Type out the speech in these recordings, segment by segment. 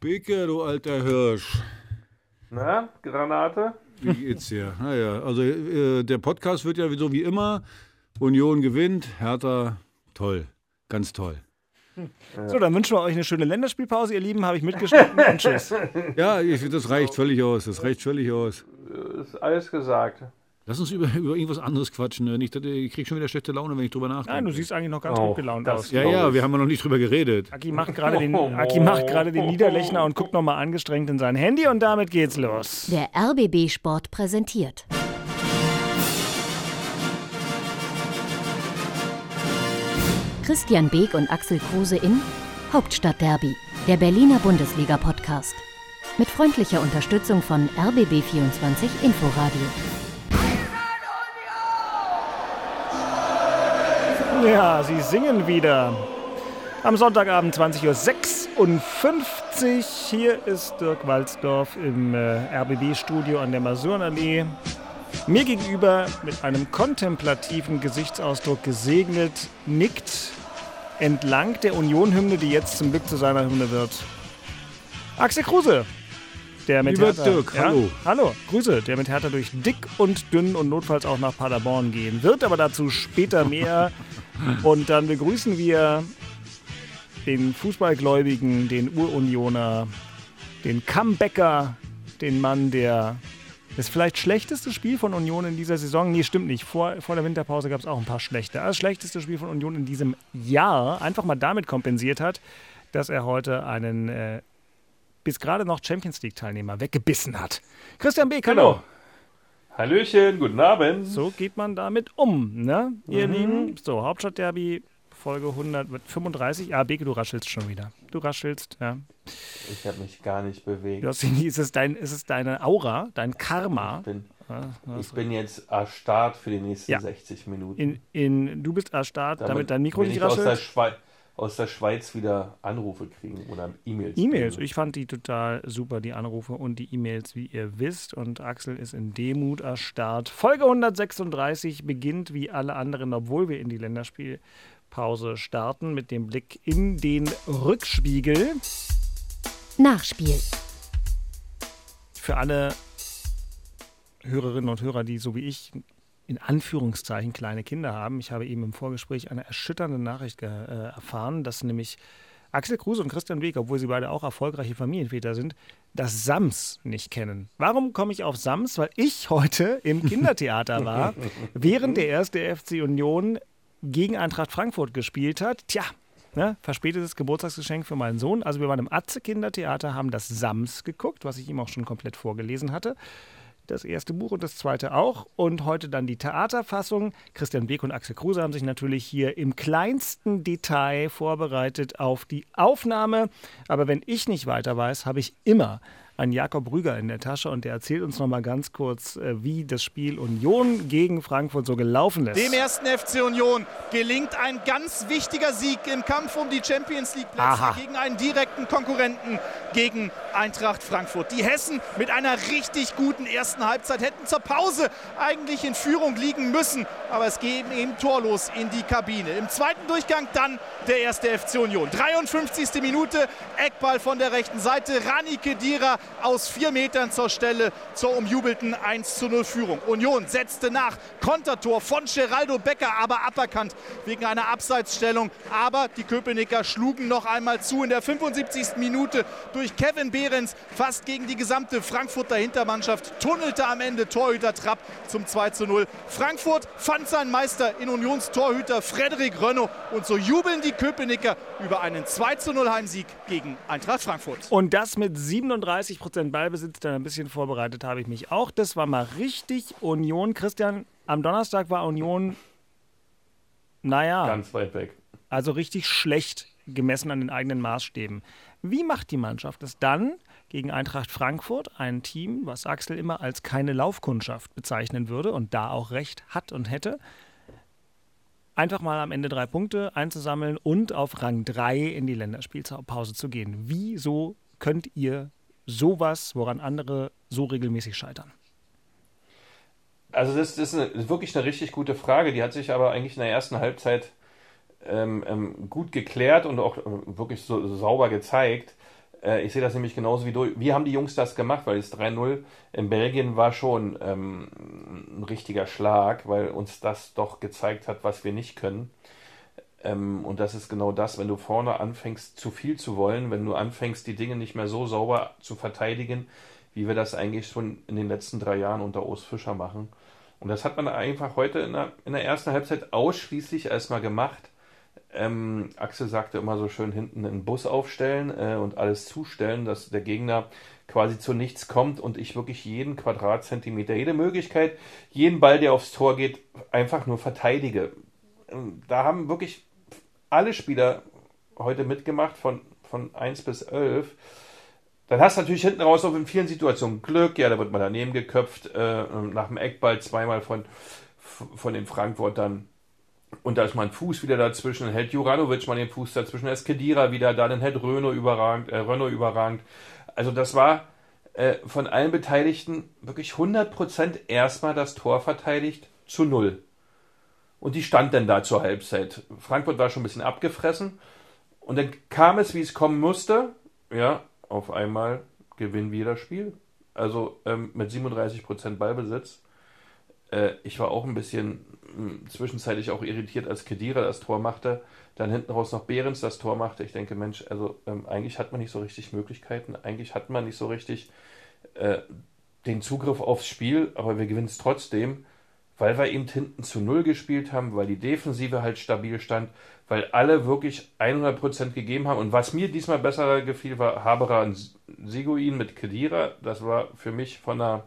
Beke, du alter Hirsch. Na, Granate? Wie geht's dir? Naja, also äh, der Podcast wird ja so wie immer. Union gewinnt, Hertha, toll, ganz toll. So, dann wünschen wir euch eine schöne Länderspielpause, ihr Lieben. Habe ich mitgeschnitten und tschüss. Ja, ich, das reicht völlig aus. Das reicht völlig aus. Ist alles gesagt. Lass uns über, über irgendwas anderes quatschen. ne? Dass ich krieg schon wieder schlechte Laune, wenn ich drüber nachdenke. Nein, du siehst eigentlich noch ganz Oh, gut gelaunt aus. ja, ja, wir haben ja noch nicht drüber geredet. Aki macht gerade den, Aki macht gerade den Niederlechner und guckt nochmal angestrengt in sein Handy und damit geht's los. Der RBB Sport präsentiert. Christian Beek und Axel Kruse in Hauptstadtderby, der Berliner Bundesliga-Podcast. Mit freundlicher Unterstützung von RBB24 Inforadio. Ja, sie singen wieder. Am Sonntagabend 20.56 Uhr. Hier ist Dirk Walzdorf im äh, RBB-Studio an der Masurenallee. Mir gegenüber mit einem kontemplativen Gesichtsausdruck gesegnet, nickt entlang der Union-Hymne, die jetzt zum Glück zu seiner Hymne wird. Axel Kruse. Der mit Lieber Hertha, Dirk, hallo. Hallo, Grüße. Der mit Hertha durch dick und dünn und notfalls auch nach Paderborn gehen wird, aber dazu später mehr. Und dann begrüßen wir den Fußballgläubigen, den Urunioner, den Comebacker, den Mann, der das vielleicht schlechteste Spiel von Union in dieser Saison, nee, stimmt nicht, vor, vor der Winterpause gab es auch ein paar schlechte, das schlechteste Spiel von Union in diesem Jahr einfach mal damit kompensiert hat, dass er heute einen äh, bis gerade noch Champions League-Teilnehmer weggebissen hat. Christian Beek, hallo. Genau. Hallöchen, guten Abend. So geht man damit um, ne, ihr Mhm. Lieben? So, Hauptstadtderby, Folge 135. Ja, Beke, du raschelst schon wieder. Du raschelst, ja. Ich habe mich gar nicht bewegt. Du hast, ist, es dein, ist es deine Aura, dein Karma? Ich bin, Ja, hast- ich bin jetzt erstarrt für die nächsten Ja. 60 Minuten. in, in, du bist erstarrt, damit, dein Mikro nicht ich aus der, raschelt. Aus der Schweiz wieder Anrufe kriegen oder E-Mails. E-Mails. Ich fand die total super, die Anrufe und die E-Mails, wie ihr wisst. Und Axel ist in Demut erstarrt. Folge 136 beginnt wie alle anderen, obwohl wir in die Länderspielpause starten, mit dem Blick in den Rückspiegel. Nachspiel. Für alle Hörerinnen und Hörer, die so wie ich in Anführungszeichen kleine Kinder haben. Ich habe eben im Vorgespräch eine erschütternde Nachricht äh, erfahren, dass nämlich Axel Kruse und Christian Weg, obwohl sie beide auch erfolgreiche Familienväter sind, das Sams nicht kennen. Warum komme ich auf Sams? Weil ich heute im Kindertheater war, während der erste FC Union gegen Eintracht Frankfurt gespielt hat. Tja, ne, verspätetes Geburtstagsgeschenk für meinen Sohn. Also wir waren im Atze Kindertheater, haben das Sams geguckt, was ich ihm auch schon komplett vorgelesen hatte. Das erste Buch und das zweite auch. Und heute dann die Theaterfassung. Christian Beek und Axel Kruse haben sich natürlich hier im kleinsten Detail vorbereitet auf die Aufnahme. Aber wenn ich nicht weiter weiß, habe ich immer einen Jakob Rüger in der Tasche und der erzählt uns nochmal ganz kurz, äh, wie das Spiel Union gegen Frankfurt so gelaufen ist. Dem ersten FC Union gelingt ein ganz wichtiger Sieg im Kampf um die Champions League Plätze Aha. gegen einen direkten Konkurrenten, gegen Eintracht Frankfurt. Die Hessen mit einer richtig guten ersten Halbzeit hätten zur Pause eigentlich in Führung liegen müssen, aber es gehen eben torlos in die Kabine. Im zweiten Durchgang dann der erste FC Union. 53. Minute, Eckball von der rechten Seite, Rani Kedira aus vier Metern zur Stelle zur umjubelten 1 zu 0 Führung. Union setzte nach, Kontertor von Geraldo Becker, aber aberkannt wegen einer Abseitsstellung. Aber die Köpenicker schlugen noch einmal zu in der 75. Minute durch Kevin Behrens fast gegen die gesamte Frankfurter Hintermannschaft, tunnelte am Ende Torhüter Trapp zum 2 zu 0. Frankfurt fand seinen Meister in Unions Torhüter Frederik Rönno und so jubeln die Köpenicker über einen 2 zu 0 Heimsieg gegen Eintracht Frankfurt. Und das mit 37% Ballbesitz, dann ein bisschen vorbereitet habe ich mich auch. Das war mal richtig Union. Christian, am Donnerstag war Union, naja, Ganz weit weg. also richtig schlecht gemessen an den eigenen Maßstäben. Wie macht die Mannschaft es dann gegen Eintracht Frankfurt, ein Team, was Axel immer als keine Laufkundschaft bezeichnen würde und da auch recht hat und hätte, einfach mal am Ende drei Punkte einzusammeln und auf Rang 3 in die Länderspielpause zu gehen. Wieso könnt ihr sowas, woran andere so regelmäßig scheitern? Also das, das ist eine, wirklich eine richtig gute Frage. Die hat sich aber eigentlich in der ersten Halbzeit ähm, ähm, gut geklärt und auch äh, wirklich so, so sauber gezeigt. Äh, ich sehe das nämlich genauso wie du. Wie haben die Jungs das gemacht? Weil das 3-0 in Belgien war schon ähm, ein richtiger Schlag, weil uns das doch gezeigt hat, was wir nicht können. Ähm, und das ist genau das, wenn du vorne anfängst, zu viel zu wollen, wenn du anfängst, die Dinge nicht mehr so sauber zu verteidigen, wie wir das eigentlich schon in den letzten drei Jahren unter Urs Fischer machen. Und das hat man einfach heute in der, in der ersten Halbzeit ausschließlich erstmal gemacht. Ähm, Axel sagte immer so schön hinten einen Bus aufstellen äh, und alles zustellen, dass der Gegner quasi zu nichts kommt und ich wirklich jeden Quadratzentimeter, jede Möglichkeit, jeden Ball, der aufs Tor geht, einfach nur verteidige. Ähm, da haben wirklich alle Spieler heute mitgemacht, von, von 1 bis 11. Dann hast du natürlich hinten raus auch in vielen Situationen Glück, ja, da wird man daneben geköpft, äh, nach dem Eckball zweimal von, von den Frankfurtern. Und da ist mein Fuß wieder dazwischen, dann hält Juranovic mal den Fuß dazwischen, dann ist Kedira wieder da, dann hält Renault überragend, äh, Renault überragend. Also das war äh, von allen Beteiligten wirklich 100% erstmal das Tor verteidigt zu null. Und die stand dann da zur Halbzeit. Frankfurt war schon ein bisschen abgefressen. Und dann kam es, wie es kommen musste. Ja, auf einmal gewinnen wir das Spiel. Also ähm, mit 37% Ballbesitz. Äh, ich war auch ein bisschen mh, hm, zwischenzeitlich auch irritiert, als Kedira das Tor machte. Dann hinten raus noch Behrens das Tor machte. Ich denke, Mensch, also ähm, eigentlich hat man nicht so richtig Möglichkeiten. Eigentlich hat man nicht so richtig äh, den Zugriff aufs Spiel, aber wir gewinnen es trotzdem weil wir eben hinten zu Null gespielt haben, weil die Defensive halt stabil stand, weil alle wirklich 100% gegeben haben. Und was mir diesmal besser gefiel, war Haberer und Siguin mit Kedira. Das war für mich von der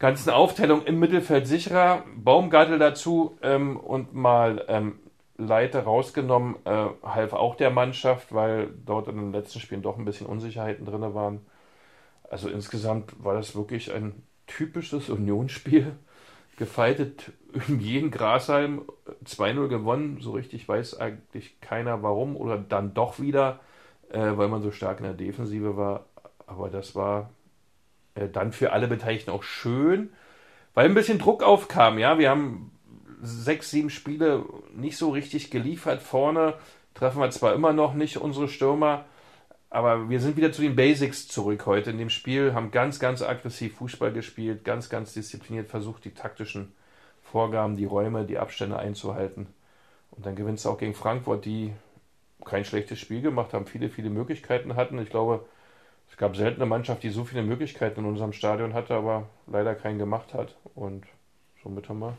ganzen Aufteilung im Mittelfeld sicherer. Baumgartel dazu ähm, und mal ähm, Leiter rausgenommen, äh, half auch der Mannschaft, weil dort in den letzten Spielen doch ein bisschen Unsicherheiten drin waren. Also insgesamt war das wirklich ein typisches Unionsspiel gefeitet in jeden Grashalm 2-0 gewonnen. So richtig weiß eigentlich keiner warum oder dann doch wieder, äh, weil man so stark in der Defensive war. Aber das war äh, dann für alle Beteiligten auch schön, weil ein bisschen Druck aufkam. Ja, wir haben sechs, sieben Spiele nicht so richtig geliefert. Vorne treffen wir zwar immer noch nicht unsere Stürmer, aber wir sind wieder zu den Basics zurück heute in dem Spiel, haben ganz, ganz aggressiv Fußball gespielt, ganz, ganz diszipliniert versucht, die taktischen Vorgaben, die Räume, die Abstände einzuhalten. Und dann gewinnst du auch gegen Frankfurt, die kein schlechtes Spiel gemacht haben, viele, viele Möglichkeiten hatten. Ich glaube, es gab selten eine Mannschaft, die so viele Möglichkeiten in unserem Stadion hatte, aber leider keinen gemacht hat. Und somit haben wir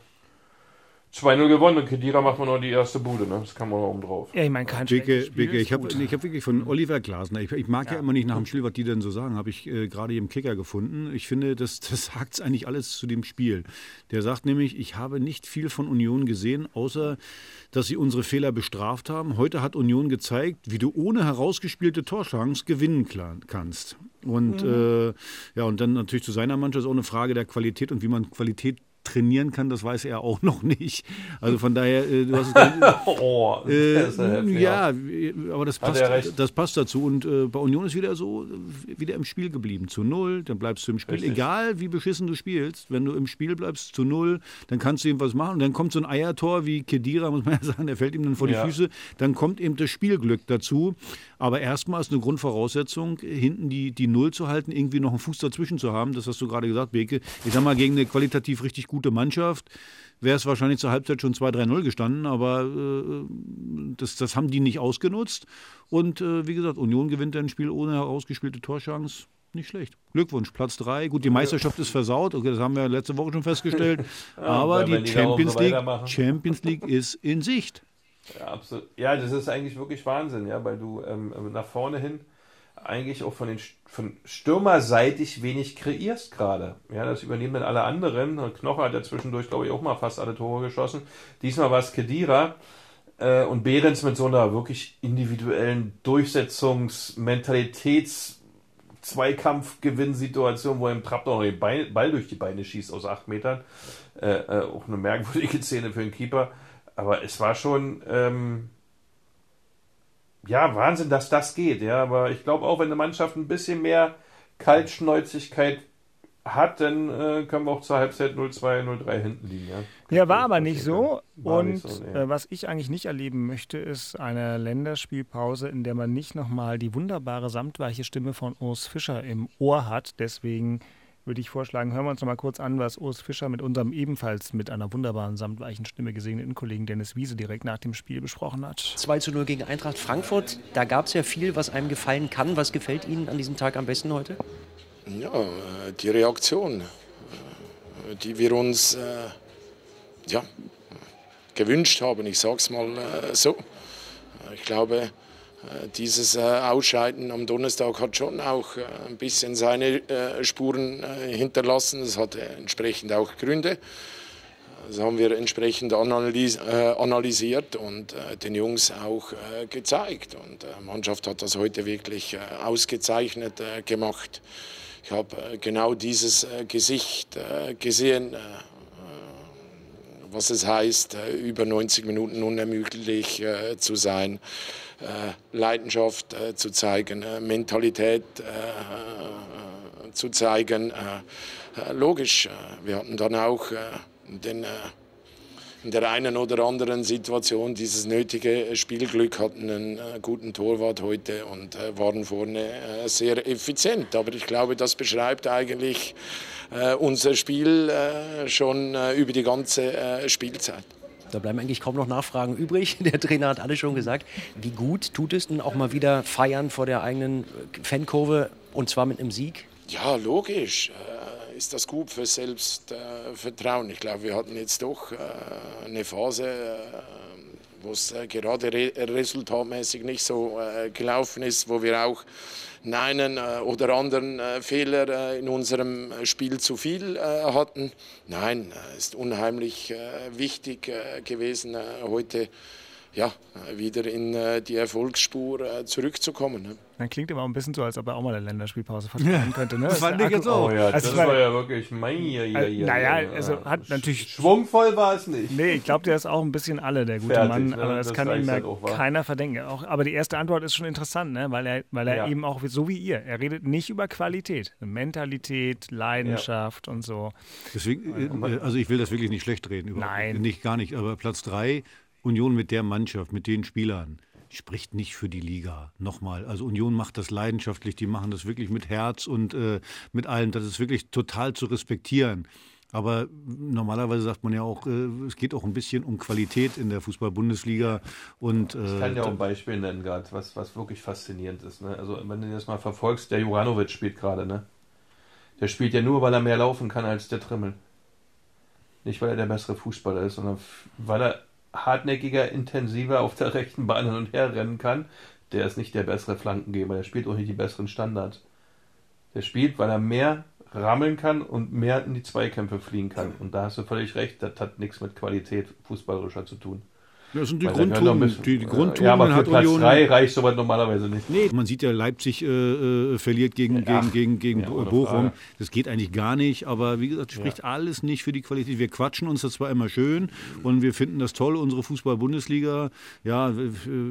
2-0 gewonnen und Kedira macht man noch die erste Bude, ne? Das kann man noch oben drauf. Ja, ich meine, kein Bicke, Bicke, ich habe hab wirklich von Oliver Glasner, ich, ich mag ja. ja. immer nicht nach dem Spiel, was die denn so sagen, habe ich äh, gerade im Kicker gefunden. Ich finde, das, das sagt eigentlich alles zu dem Spiel. Der sagt nämlich, ich habe nicht viel von Union gesehen, außer dass sie unsere Fehler bestraft haben. Heute hat Union gezeigt, wie du ohne herausgespielte Torchance gewinnen kannst. Und mhm. äh, ja, und dann natürlich zu seiner Mannschaft ist auch eine Frage der Qualität und wie man Qualität trainieren kann, das weiß er auch noch nicht. Also von daher, äh, du hast es dann, oh, äh, ja, aber das passt, das passt dazu. Und äh, bei Union ist wieder so, wieder im Spiel geblieben. Zu null, dann bleibst du im Spiel. Richtig. Egal wie beschissen du spielst, wenn du im Spiel bleibst zu null, dann kannst du ihm was machen. Und dann kommt so ein Eiertor wie Kedira, muss man ja sagen, der fällt ihm dann vor die ja. Füße. Dann kommt eben das Spielglück dazu. Aber erstmal ist eine Grundvoraussetzung, hinten die, die Null zu halten, irgendwie noch einen Fuß dazwischen zu haben. Das hast du gerade gesagt, Beke. Ich sag mal, gegen eine qualitativ richtig gute Mannschaft wäre es wahrscheinlich zur Halbzeit schon 2-3-0 gestanden, aber äh, das, das haben die nicht ausgenutzt. Und äh, wie gesagt, Union gewinnt ein Spiel ohne herausgespielte Torchance. Nicht schlecht. Glückwunsch, Platz 3. Gut, die Meisterschaft ist versaut, okay, das haben wir letzte Woche schon festgestellt. aber die Champions League, Champions League ist in Sicht. Ja, absolut. Ja, das ist eigentlich wirklich Wahnsinn, ja, weil du ähm, nach vorne hin eigentlich auch von den von Stürmerseitig wenig kreierst gerade. Ja, das übernehmen dann alle anderen. Knocher hat ja zwischendurch, glaube ich, auch mal fast alle Tore geschossen. Diesmal war es Kedira äh, und Behrens mit so einer wirklich individuellen Durchsetzungsmentalitäts- Zweikampfgewinnsituation, wo er im Trapp noch den Ball durch die Beine schießt aus acht Metern. Äh, äh, auch eine merkwürdige Szene für den Keeper. Aber es war schon, ähm, ja, Wahnsinn, dass das geht, ja. Aber ich glaube auch, wenn eine Mannschaft ein bisschen mehr Kaltschnäuzigkeit hat, dann äh, können wir auch zur Halbzeit 0-2, 0-3 hinten liegen. Ja, ja war aber nicht so. Und nicht so, nee. äh, was ich eigentlich nicht erleben möchte, ist eine Länderspielpause, in der man nicht nochmal die wunderbare samtweiche Stimme von Urs Fischer im Ohr hat. Deswegen würde ich vorschlagen, hören wir uns noch mal kurz an, was Urs Fischer mit unserem ebenfalls mit einer wunderbaren samtweichen Stimme gesegneten Kollegen Dennis Wiese direkt nach dem Spiel besprochen hat. 2 zu 0 gegen Eintracht Frankfurt. Da gab es ja viel, was einem gefallen kann. Was gefällt Ihnen an diesem Tag am besten heute? Ja, äh, die Reaktion, äh, die wir uns äh, ja, gewünscht haben. Ich sage es mal so. Ich glaube, dieses Ausscheiden am Donnerstag hat schon auch ein bisschen seine Spuren hinterlassen. Es hatte entsprechend auch Gründe. Das haben wir entsprechend analysiert und den Jungs auch gezeigt. Und die Mannschaft hat das heute wirklich ausgezeichnet gemacht. Ich habe äh, genau dieses äh, Gesicht äh, gesehen, was es heißt, über 90 Minuten unermüdlich zu sein, Leidenschaft zu zeigen, Mentalität zu zeigen. Logisch, wir hatten dann auch den in der einen oder anderen Situation dieses nötige Spielglück, hatten einen äh, guten Torwart heute und äh, waren vorne äh, sehr effizient. Aber ich glaube, das beschreibt eigentlich unser Spiel schon über die ganze Spielzeit. Da bleiben eigentlich kaum noch Nachfragen übrig. Der Trainer hat alles schon gesagt. Wie gut tut es denn auch mal wieder feiern vor der eigenen Fankurve und zwar mit einem Sieg? Ja, logisch ist das gut für Selbstvertrauen. Ich glaube, wir hatten jetzt doch äh, eine Phase, äh, wo es äh, gerade resultatmäßig nicht so gelaufen ist, wo wir auch einen oder anderen Fehler in unserem Spiel zu viel hatten. Nein, ist unheimlich wichtig gewesen, heute ja, wieder in die Erfolgsspur zurückzukommen. Ne? Dann klingt immer ein bisschen so, als ob er auch mal eine Länderspielpause versprechen könnte. Ne? Das, fand ich jetzt auch. Oh ja, das war ja wirklich mein ja, ja, ja, Naja, also hat natürlich. Schwungvoll war es nicht. Nee, ich glaube, der ist auch ein bisschen alle, der gute Fertig, Mann. Ne? Aber das, das kann ihm ja halt keiner verdenken. Auch, aber die erste Antwort ist schon interessant, ne? weil er, weil er ja. eben auch so wie ihr, er redet nicht über Qualität. Mentalität, Leidenschaft und so. Deswegen, äh, also ich will das wirklich nicht schlecht reden. Nein. Nicht gar nicht. Aber Platz drei, Union mit der Mannschaft, mit den Spielern spricht nicht für die Liga. Nochmal, also Union macht das leidenschaftlich, die machen das wirklich mit Herz und äh, mit allem. Das ist wirklich total zu respektieren. Aber normalerweise sagt man ja auch, äh, es geht auch ein bisschen um Qualität in der Fußball-Bundesliga. Und, äh, ich kann ja auch ein Beispiel nennen, gerade, was, was wirklich faszinierend ist. Ne? Also, wenn du das mal verfolgst, der Juranovic spielt gerade, ne? Der spielt ja nur, weil er mehr laufen kann als der Trimmel. Nicht, weil er der bessere Fußballer ist, sondern weil er hartnäckiger, intensiver auf der rechten Bahn hin und her rennen kann, der ist nicht der bessere Flankengeber. Der spielt auch nicht die besseren Standards. Der spielt, weil er mehr rammeln kann und mehr in die Zweikämpfe fliegen kann. Und da hast du völlig recht, das hat nichts mit Qualität fußballerischer zu tun. Das sind die Grundtugenden. Die, die Grundtugenden ja, aber für hat Platz Union. 3 reicht sowas normalerweise nicht. Nee, man sieht ja, Leipzig äh, äh verliert gegen, ja, gegen, gegen, ja, Bochum. Frage. Das geht eigentlich gar nicht. Aber wie gesagt, spricht ja. alles nicht für die Qualität. Wir quatschen uns das zwar immer schön und wir finden das toll, unsere Fußball-Bundesliga. Ja,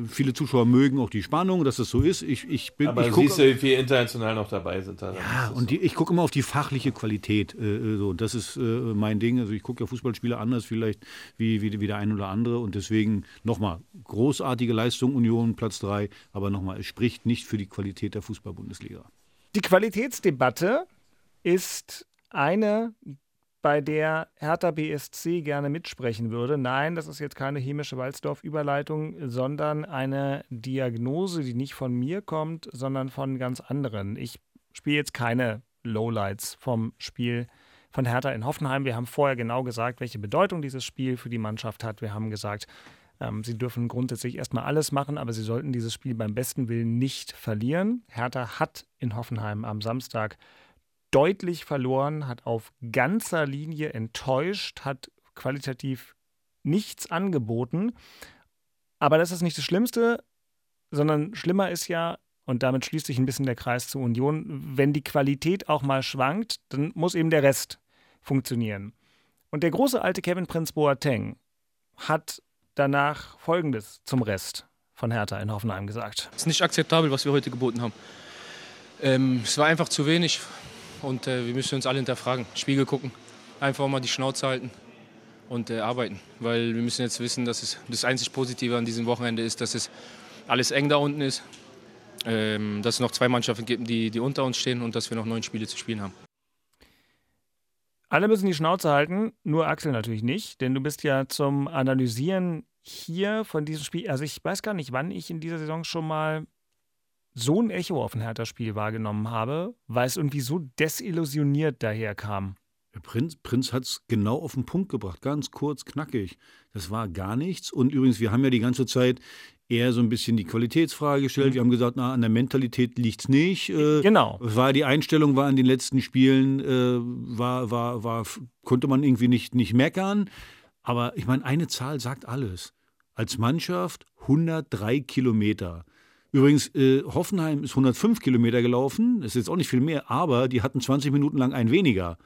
viele Zuschauer mögen auch die Spannung, dass das so ist. Ich, ich bin, aber ich siehst du, wie viele international noch dabei sind. Da ja, und die, ich gucke immer auf die fachliche Qualität. Äh, äh, so. Das ist äh, mein Ding. Also ich gucke ja Fußballspiele anders vielleicht wie, wie, wie der ein oder andere. Und deswegen nochmal, großartige Leistung Union, Platz 3, aber nochmal, es spricht nicht für die Qualität der Fußball-Bundesliga. Die Qualitätsdebatte ist eine, bei der Hertha BSC gerne mitsprechen würde. Nein, das ist jetzt keine chemische Walzdorf-Überleitung, sondern eine Diagnose, die nicht von mir kommt, sondern von ganz anderen. Ich spiele jetzt keine Lowlights vom Spiel von Hertha in Hoffenheim. Wir haben vorher genau gesagt, welche Bedeutung dieses Spiel für die Mannschaft hat. Wir haben gesagt, ähm, sie dürfen grundsätzlich erstmal alles machen, aber sie sollten dieses Spiel beim besten Willen nicht verlieren. Hertha hat in Hoffenheim am Samstag deutlich verloren, hat auf ganzer Linie enttäuscht, hat qualitativ nichts angeboten. Aber das ist nicht das Schlimmste, sondern schlimmer ist ja, und damit schließt sich ein bisschen der Kreis zur Union, wenn die Qualität auch mal schwankt, dann muss eben der Rest funktionieren. Und der große alte Kevin Prince Boateng hat danach Folgendes zum Rest von Hertha in Hoffenheim gesagt. Es ist nicht akzeptabel, was wir heute geboten haben. Ähm, es war einfach zu wenig. und äh, wir müssen uns alle hinterfragen, Spiegel gucken, einfach mal die Schnauze halten und äh, arbeiten. Weil wir müssen jetzt wissen, dass es das einzig Positive an diesem Wochenende ist, dass es alles eng da unten ist, ähm, dass es noch zwei Mannschaften gibt, die, die unter uns stehen und dass wir noch neun Spiele zu spielen haben. Alle müssen die Schnauze halten, nur Axel natürlich nicht, denn du bist ja zum Analysieren hier von diesem Spiel. Also ich weiß gar nicht, wann ich in dieser Saison schon mal so ein Echo auf ein Hertha-Spiel wahrgenommen habe, weil es irgendwie so desillusioniert daherkam. Der Prinz, Prinz hat es genau auf den Punkt gebracht, ganz kurz, knackig. Das war gar nichts. Und übrigens, wir haben ja die ganze Zeit eher so ein bisschen die Qualitätsfrage gestellt. Mhm. Wir haben gesagt, na, an der Mentalität liegt es nicht. Äh, genau. War die Einstellung war in den letzten Spielen, äh, war, war, war, konnte man irgendwie nicht, nicht meckern. Aber ich meine, eine Zahl sagt alles. Als Mannschaft 103 Kilometer. Übrigens, äh, Hoffenheim ist 105 Kilometer gelaufen, das ist jetzt auch nicht viel mehr, aber die hatten 20 Minuten lang ein weniger.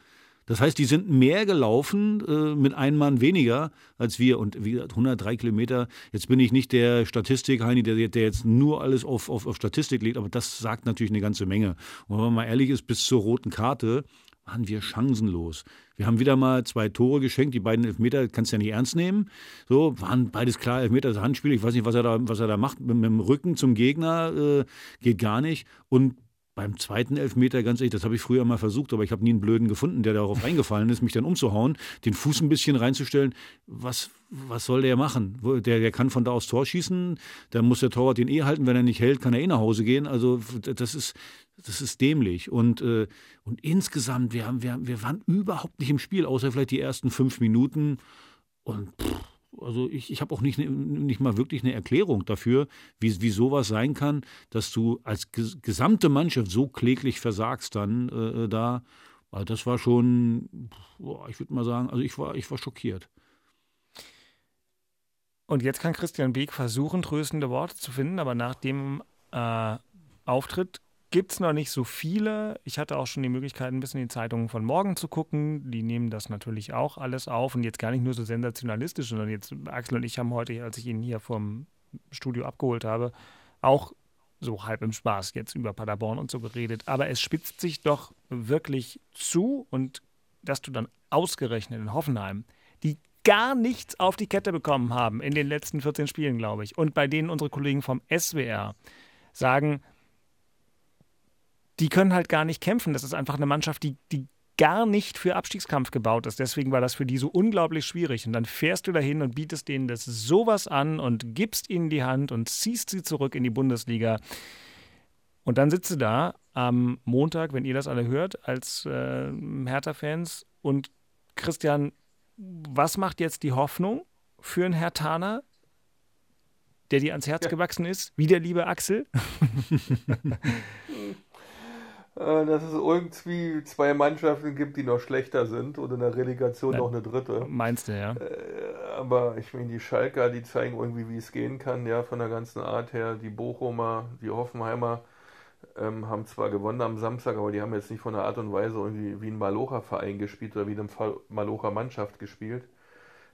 Das heißt, die sind mehr gelaufen äh, mit einem Mann weniger als wir. Und wie gesagt, 103 Kilometer. Jetzt bin ich nicht der Statistik-Heini, der, der, jetzt nur alles auf, auf, auf Statistik legt, aber das sagt natürlich eine ganze Menge. Und wenn man mal ehrlich ist, bis zur roten Karte waren wir chancenlos. Wir haben wieder mal zwei Tore geschenkt, die beiden Elfmeter kannst du ja nicht ernst nehmen. So, waren beides klar Elfmeter, das Handspiel, ich weiß nicht, was er da, was er da macht, mit, mit dem Rücken zum Gegner, äh, geht gar nicht. Und beim zweiten Elfmeter, ganz ehrlich, das habe ich früher mal versucht, aber ich habe nie einen Blöden gefunden, der darauf eingefallen ist, mich dann umzuhauen, den Fuß ein bisschen reinzustellen. Was, was soll der machen? Der, der kann von da aus Tor schießen, da muss der Torwart den eh halten. Wenn er nicht hält, kann er eh nach Hause gehen. Also das ist, das ist dämlich. Und, äh, und insgesamt, wir, haben, wir, wir waren überhaupt nicht im Spiel, außer vielleicht die ersten fünf Minuten. Und pff, also ich, ich habe auch nicht, nicht mal wirklich eine Erklärung dafür, wie, wie sowas sein kann, dass du als gesamte Mannschaft so kläglich versagst dann äh, äh da. Also das war schon, ich würde mal sagen, also ich war, ich war schockiert. Und jetzt kann Christian Beek versuchen, tröstende Worte zu finden, aber nach dem äh, Auftritt gibt es noch nicht so viele. Ich hatte auch schon die Möglichkeit, ein bisschen die Zeitungen von morgen zu gucken. Die nehmen das natürlich auch alles auf und jetzt gar nicht nur so sensationalistisch, sondern jetzt Axel und ich haben heute, als ich ihn hier vom Studio abgeholt habe, auch so halb im Spaß jetzt über Paderborn und so geredet. Aber es spitzt sich doch wirklich zu und dass du dann ausgerechnet in Hoffenheim, die gar nichts auf die Kette bekommen haben in den letzten 14 Spielen, glaube ich, und bei denen unsere Kollegen vom SWR sagen, die können halt gar nicht kämpfen. Das ist einfach eine Mannschaft, die, die gar nicht für Abstiegskampf gebaut ist. Deswegen war das für die so unglaublich schwierig. Und dann fährst du dahin und bietest denen das sowas an und gibst ihnen die Hand und ziehst sie zurück in die Bundesliga. Und dann sitzt du da am Montag, wenn ihr das alle hört, als äh, Hertha-Fans. Und Christian, was macht jetzt die Hoffnung für einen Hertaner, der dir ans Herz ja. gewachsen ist, wie der liebe Axel? Äh, dass es irgendwie zwei Mannschaften gibt, die noch schlechter sind und in der Relegation ja. noch eine dritte. Meinst du, ja? Äh, aber ich meine, die Schalker, die zeigen irgendwie, wie es gehen kann, ja, von der ganzen Art her. Die Bochumer, die Hoffenheimer ähm, haben zwar gewonnen am Samstag, aber die haben jetzt nicht von der Art und Weise irgendwie wie ein Malocher-Verein gespielt oder wie eine Malocher-Mannschaft gespielt.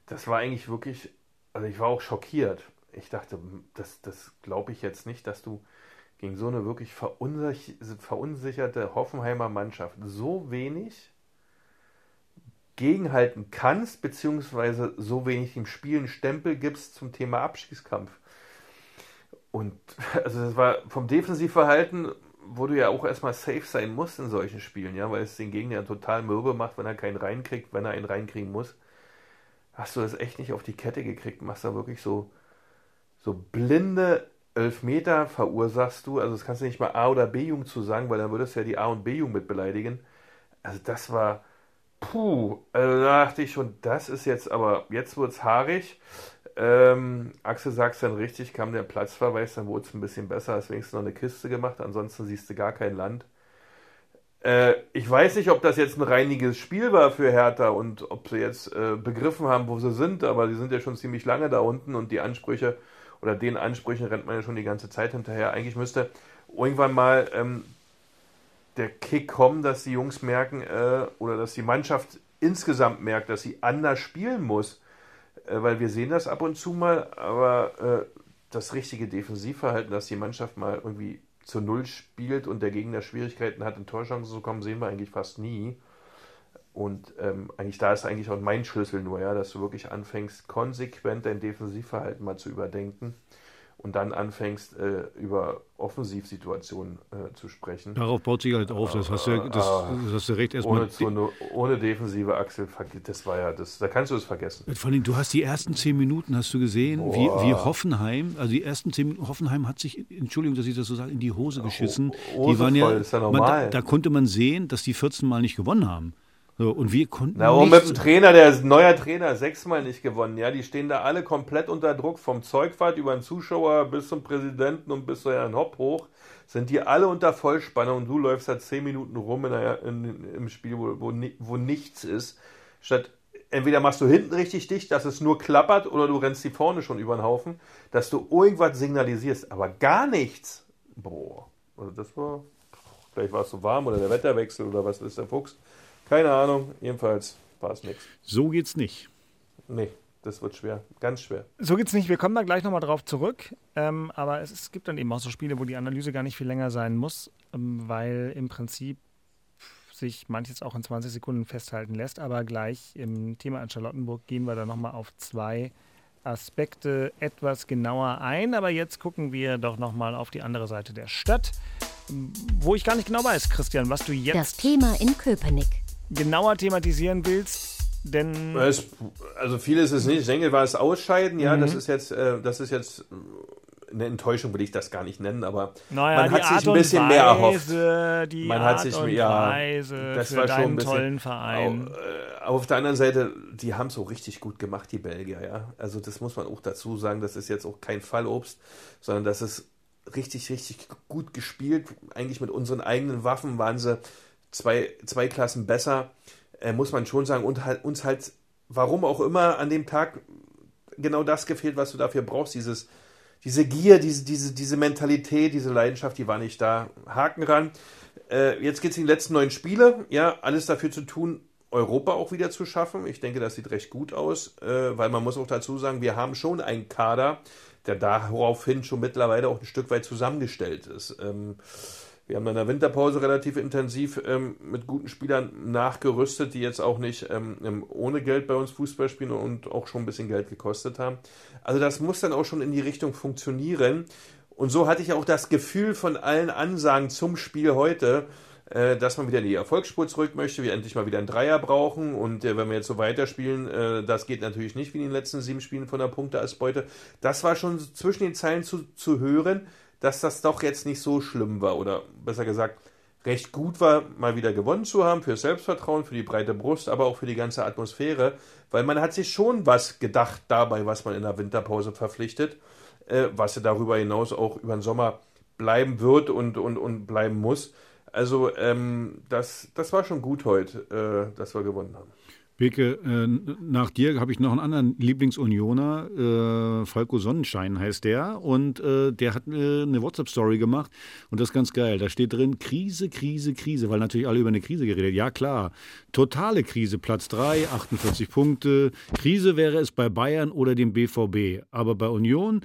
Das war eigentlich wirklich, also ich war auch schockiert. Ich dachte, das, das glaube ich jetzt nicht, dass du gegen so eine wirklich verunsicherte Hoffenheimer Mannschaft so wenig gegenhalten kannst, beziehungsweise so wenig im Spiel einen Stempel gibst zum Thema Abschießkampf. Und also das war vom Defensivverhalten, wo du ja auch erstmal safe sein musst in solchen Spielen, ja, weil es den Gegner total mürbe macht, wenn er keinen reinkriegt, wenn er einen reinkriegen muss. Hast du das echt nicht auf die Kette gekriegt, machst da wirklich so, so blinde Elfmeter verursachst du, also das kannst du nicht mal A- oder B-Jugend zu sagen, weil dann würdest du ja die A- und B-Jugend mit beleidigen. Also das war, puh, also da dachte ich schon, das ist jetzt, aber jetzt wird es haarig. Ähm, Axel sagt dann richtig, kam der Platzverweis, dann wurde es ein bisschen besser, hast wenigstens noch eine Kiste gemacht, ansonsten siehst du gar kein Land. Äh, ich weiß nicht, ob das jetzt ein reiniges Spiel war für Hertha und ob sie jetzt äh, begriffen haben, wo sie sind, aber sie sind ja schon ziemlich lange da unten und die Ansprüche oder den Ansprüchen rennt man ja schon die ganze Zeit hinterher. Eigentlich müsste irgendwann mal ähm, der Kick kommen, dass die Jungs merken äh, oder dass die Mannschaft insgesamt merkt, dass sie anders spielen muss. Äh, weil wir sehen das ab und zu mal, aber äh, das richtige Defensivverhalten, dass die Mannschaft mal irgendwie zu Null spielt und der Gegner Schwierigkeiten hat, in Torchancen zu kommen, sehen wir eigentlich fast nie. Und ähm, eigentlich da ist eigentlich auch mein Schlüssel nur, ja, dass du wirklich anfängst, konsequent dein Defensivverhalten mal zu überdenken und dann anfängst, äh, über Offensivsituationen äh, zu sprechen. Darauf baut sich halt auf, das hast du, das, das hast du recht erstmal. Ohne, ohne, defensive Achsel, das war ja, das, da kannst du es vergessen. Vor allem, du hast die ersten zehn Minuten, hast du gesehen, wie, wie, Hoffenheim, also die ersten zehn Minuten, Hoffenheim hat sich, Entschuldigung, dass ich das so sage, in die Hose geschissen. Hose die waren ja, voll, ist ja normal. Man, da, da konnte man sehen, dass die 14 Mal nicht gewonnen haben. So, und wir konnten. Na, und mit dem Trainer, der neuer Trainer, sechsmal nicht gewonnen. Ja, die stehen da alle komplett unter Druck, vom Zeugwart über den Zuschauer bis zum Präsidenten und bis zu Herrn Hopp hoch. Sind die alle unter Vollspannung und du läufst da zehn Minuten rum in, in, im Spiel, wo, wo, wo nichts ist. Statt entweder machst du hinten richtig dicht, dass es nur klappert, oder du rennst die vorne schon über den Haufen, dass du irgendwas signalisierst, aber gar nichts. Boah, also das war. Vielleicht war es so warm oder der Wetterwechsel oder was ist der Fuchs. Keine Ahnung, jedenfalls war es nichts. So geht's nicht. Nee, das wird schwer, ganz schwer. So geht's nicht. Wir kommen da gleich nochmal drauf zurück. Ähm, aber es, es, gibt dann eben auch so Spiele, wo die Analyse gar nicht viel länger sein muss, ähm, weil im Prinzip sich manches auch in 20 Sekunden festhalten lässt. Aber gleich im Thema an Charlottenburg gehen wir da nochmal auf zwei Aspekte etwas genauer ein. Aber jetzt gucken wir doch nochmal auf die andere Seite der Stadt, wo ich gar nicht genau weiß, Christian, was du jetzt. Das Thema in Köpenick genauer thematisieren willst, denn. Es, also viel ist es nicht. Ich denke, war es Ausscheiden, ja, mhm. das ist jetzt, äh, das ist jetzt eine Enttäuschung will ich das gar nicht nennen, aber naja, man hat sich ein bisschen mehr erhofft. Die man Art hat sich und ja, Weise das war schon ein bisschen, tollen Verein. Auf, äh, auf der anderen Seite, die haben es so richtig gut gemacht, die Belgier, ja. Also das muss man auch dazu sagen, das ist jetzt auch kein Fallobst, sondern das ist richtig, richtig gut gespielt. Eigentlich mit unseren eigenen Waffen waren sie zwei, zwei Klassen besser, äh, muss man schon sagen. Und halt, uns halt, warum auch immer, an dem Tag genau das gefehlt, was du dafür brauchst. Dieses, diese Gier, diese, diese, diese Mentalität, diese Leidenschaft, die war nicht da. Haken ran. Äh, jetzt geht es in die letzten neun Spiele. Ja, alles dafür zu tun, Europa auch wieder zu schaffen. Ich denke, das sieht recht gut aus, äh, weil man muss auch dazu sagen, wir haben schon einen Kader, der daraufhin schon mittlerweile auch ein Stück weit zusammengestellt ist. Ähm, wir haben in der Winterpause relativ intensiv ähm, mit guten Spielern nachgerüstet, die jetzt auch nicht ähm, ähm, ohne Geld bei uns Fußball spielen und auch schon ein bisschen Geld gekostet haben. Also das muss dann auch schon in die Richtung funktionieren. Und so hatte ich auch das Gefühl von allen Ansagen zum Spiel heute, äh, dass man wieder in die Erfolgsspur zurück möchte, wir endlich mal wieder einen Dreier brauchen. Und äh, wenn wir jetzt so weiterspielen, äh, das geht natürlich nicht wie in den letzten sieben Spielen von der Punkte als Beute. Das war schon zwischen den Zeilen zu, zu hören dass das doch jetzt nicht so schlimm war oder besser gesagt recht gut war, mal wieder gewonnen zu haben für Selbstvertrauen, für die breite Brust, aber auch für die ganze Atmosphäre, weil man hat sich schon was gedacht dabei, was man in der Winterpause verpflichtet, äh, was ja darüber hinaus auch über den Sommer bleiben wird und, und, und bleiben muss. Also ähm, das, das war schon gut heute, äh, dass wir gewonnen haben. Beke, äh, nach dir habe ich noch einen anderen Lieblingsunioner, äh, Falco Sonnenschein heißt der, und äh, der hat eine WhatsApp-Story gemacht und das ist ganz geil. Da steht drin, Krise, Krise, Krise, weil natürlich alle über eine Krise geredet. Ja klar, totale Krise, Platz 3, 48 Punkte. Krise wäre es bei Bayern oder dem BVB, aber bei Union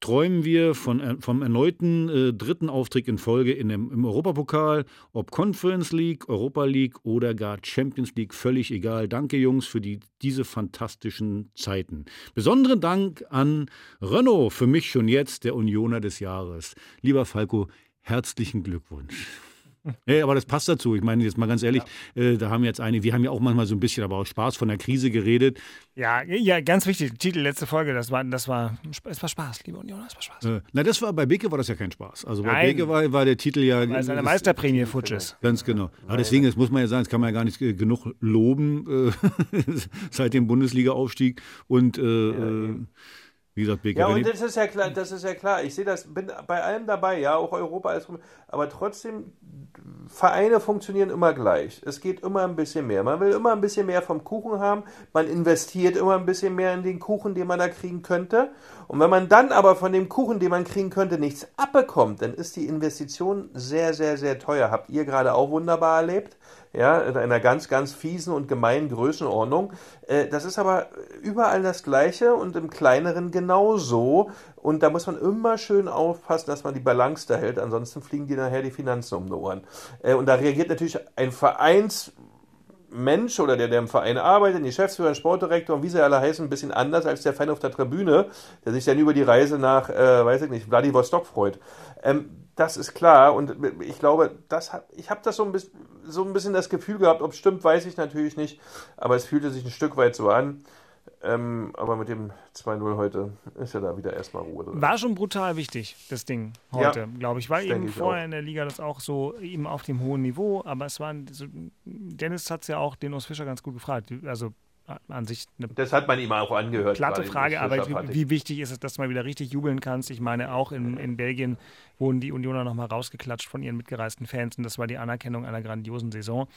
träumen wir von, äh, vom erneuten äh, dritten Auftritt in Folge in dem, im Europapokal, ob Conference League, Europa League oder gar Champions League, völlig egal. Danke Jungs für die, diese fantastischen Zeiten. Besonderen Dank an Renault, für mich schon jetzt der Unioner des Jahres. Lieber Falco, herzlichen Glückwunsch. Ja, aber das passt dazu. Ich meine, jetzt mal ganz ehrlich, ja. äh, da haben jetzt einige, wir haben ja auch manchmal so ein bisschen, aber auch Spaß von der Krise geredet. Ja, ja, ganz wichtig. Titel letzte Folge, das war, das war, es war Spaß, liebe Union, es war Spaß. Äh, na, das war bei Beke war das ja kein Spaß. Also bei Nein. Beke war, war der Titel ja. Weil es eine Meisterprämie futsch ist. Ganz genau. Aber deswegen, das muss man ja sagen, das kann man ja gar nicht genug loben äh, seit dem Bundesliga-Aufstieg und äh, ja, äh, wie gesagt, BKW. Ja, und das ist ja klar, das ist ja klar. Ich sehe das, bin bei allem dabei, ja, auch Europa, alles, aber trotzdem, Vereine funktionieren immer gleich. Es geht immer ein bisschen mehr. Man will immer ein bisschen mehr vom Kuchen haben. Man investiert immer ein bisschen mehr in den Kuchen, den man da kriegen könnte. Und wenn man dann aber von dem Kuchen, den man kriegen könnte, nichts abbekommt, dann ist die Investition sehr, sehr, sehr teuer. Habt ihr gerade auch wunderbar erlebt. Ja, in einer ganz, ganz fiesen und gemeinen Größenordnung. Äh, das ist aber überall das Gleiche und im Kleineren genauso. Und da muss man immer schön aufpassen, dass man die Balance da hält, ansonsten fliegen dir nachher die Finanzen um die Ohren. Äh, und da reagiert natürlich ein Vereins Mensch oder der, der im Verein arbeitet, ein Geschäftsführer, ein Sportdirektor und wie sie alle heißen, ein bisschen anders als der Fan auf der Tribüne, der sich dann über die Reise nach, äh, weiß ich nicht, Vladivostok freut. Ähm, das ist klar und ich glaube, das hat, ich habe das so ein, bisschen, so ein bisschen das Gefühl gehabt, ob es stimmt, weiß ich natürlich nicht, aber es fühlte sich ein Stück weit so an. Ähm, aber mit dem 2-0 heute ist ja da wieder erstmal Ruhe drin. War schon brutal wichtig, das Ding heute, ja, glaube ich. War eben vorher auch. in der Liga das auch so eben auf dem hohen Niveau, aber es war, so, Dennis hat es ja auch den Urs Fischer ganz gut gefragt. Also an sich eine Das hat man ihm auch angehört. Platte Frage, aber wie, wie, wichtig ist es, dass du mal wieder richtig jubeln kannst? Ich meine, auch in, in Belgien wurden die Unioner nochmal rausgeklatscht von ihren mitgereisten Fans und das war die Anerkennung einer grandiosen Saison.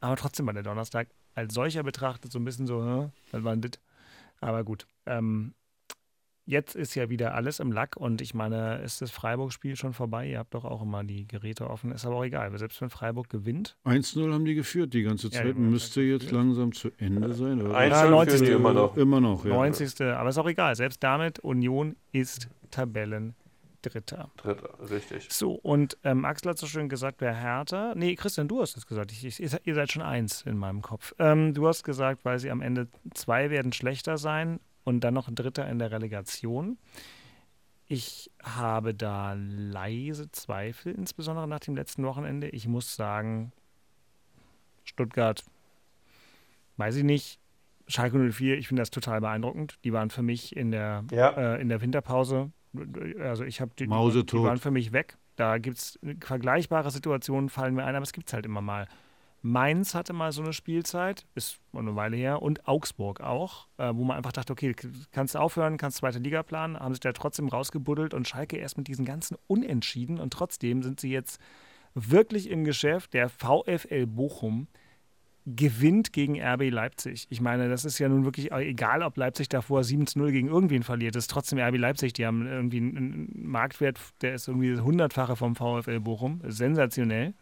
Aber trotzdem war der Donnerstag als solcher betrachtet so ein bisschen so, hm, was war das? Aber gut. Ähm, jetzt ist ja wieder alles im Lack und ich meine, ist das Freiburg-Spiel schon vorbei? Ihr habt doch auch immer die Geräte offen. Ist aber auch egal, selbst wenn Freiburg gewinnt. 1-0 haben die geführt die ganze Zeit. Ja, Müsste jetzt geführt. langsam zu Ende sein. Oder? 1 ja, 90. immer noch. Immer noch, ja. 90. Aber ist auch egal. Selbst damit, Union ist Tabellen Dritter. Dritter, richtig. So, und ähm, Axel hat so schön gesagt, wer härter. Nee, Christian, du hast es gesagt. Ich, ich, ihr seid schon eins in meinem Kopf. Ähm, du hast gesagt, weil sie am Ende zwei werden schlechter sein und dann noch ein Dritter in der Relegation. Ich habe da leise Zweifel, insbesondere nach dem letzten Wochenende. Ich muss sagen, Stuttgart, weiß ich nicht. Schalke 04, ich finde das total beeindruckend. Die waren für mich in der, ja. äh, in der Winterpause also ich habe die, die, waren für mich weg. Da gibt es vergleichbare Situationen, fallen mir ein, aber es gibt es halt immer mal. Mainz hatte mal so eine Spielzeit, ist eine Weile her, und Augsburg auch, äh, wo man einfach dachte, okay, kannst du aufhören, kannst zweite Liga planen, haben sich da trotzdem rausgebuddelt und Schalke erst mit diesen ganzen Unentschieden und trotzdem sind sie jetzt wirklich im Geschäft. Der VfL Bochum gewinnt gegen RB Leipzig. Ich meine, das ist ja nun wirklich egal, ob Leipzig davor 7 zu 0 gegen irgendwen verliert. Das ist trotzdem RB Leipzig. Die haben irgendwie einen Marktwert, der ist irgendwie das Hundertfache vom VfL Bochum. Sensationell.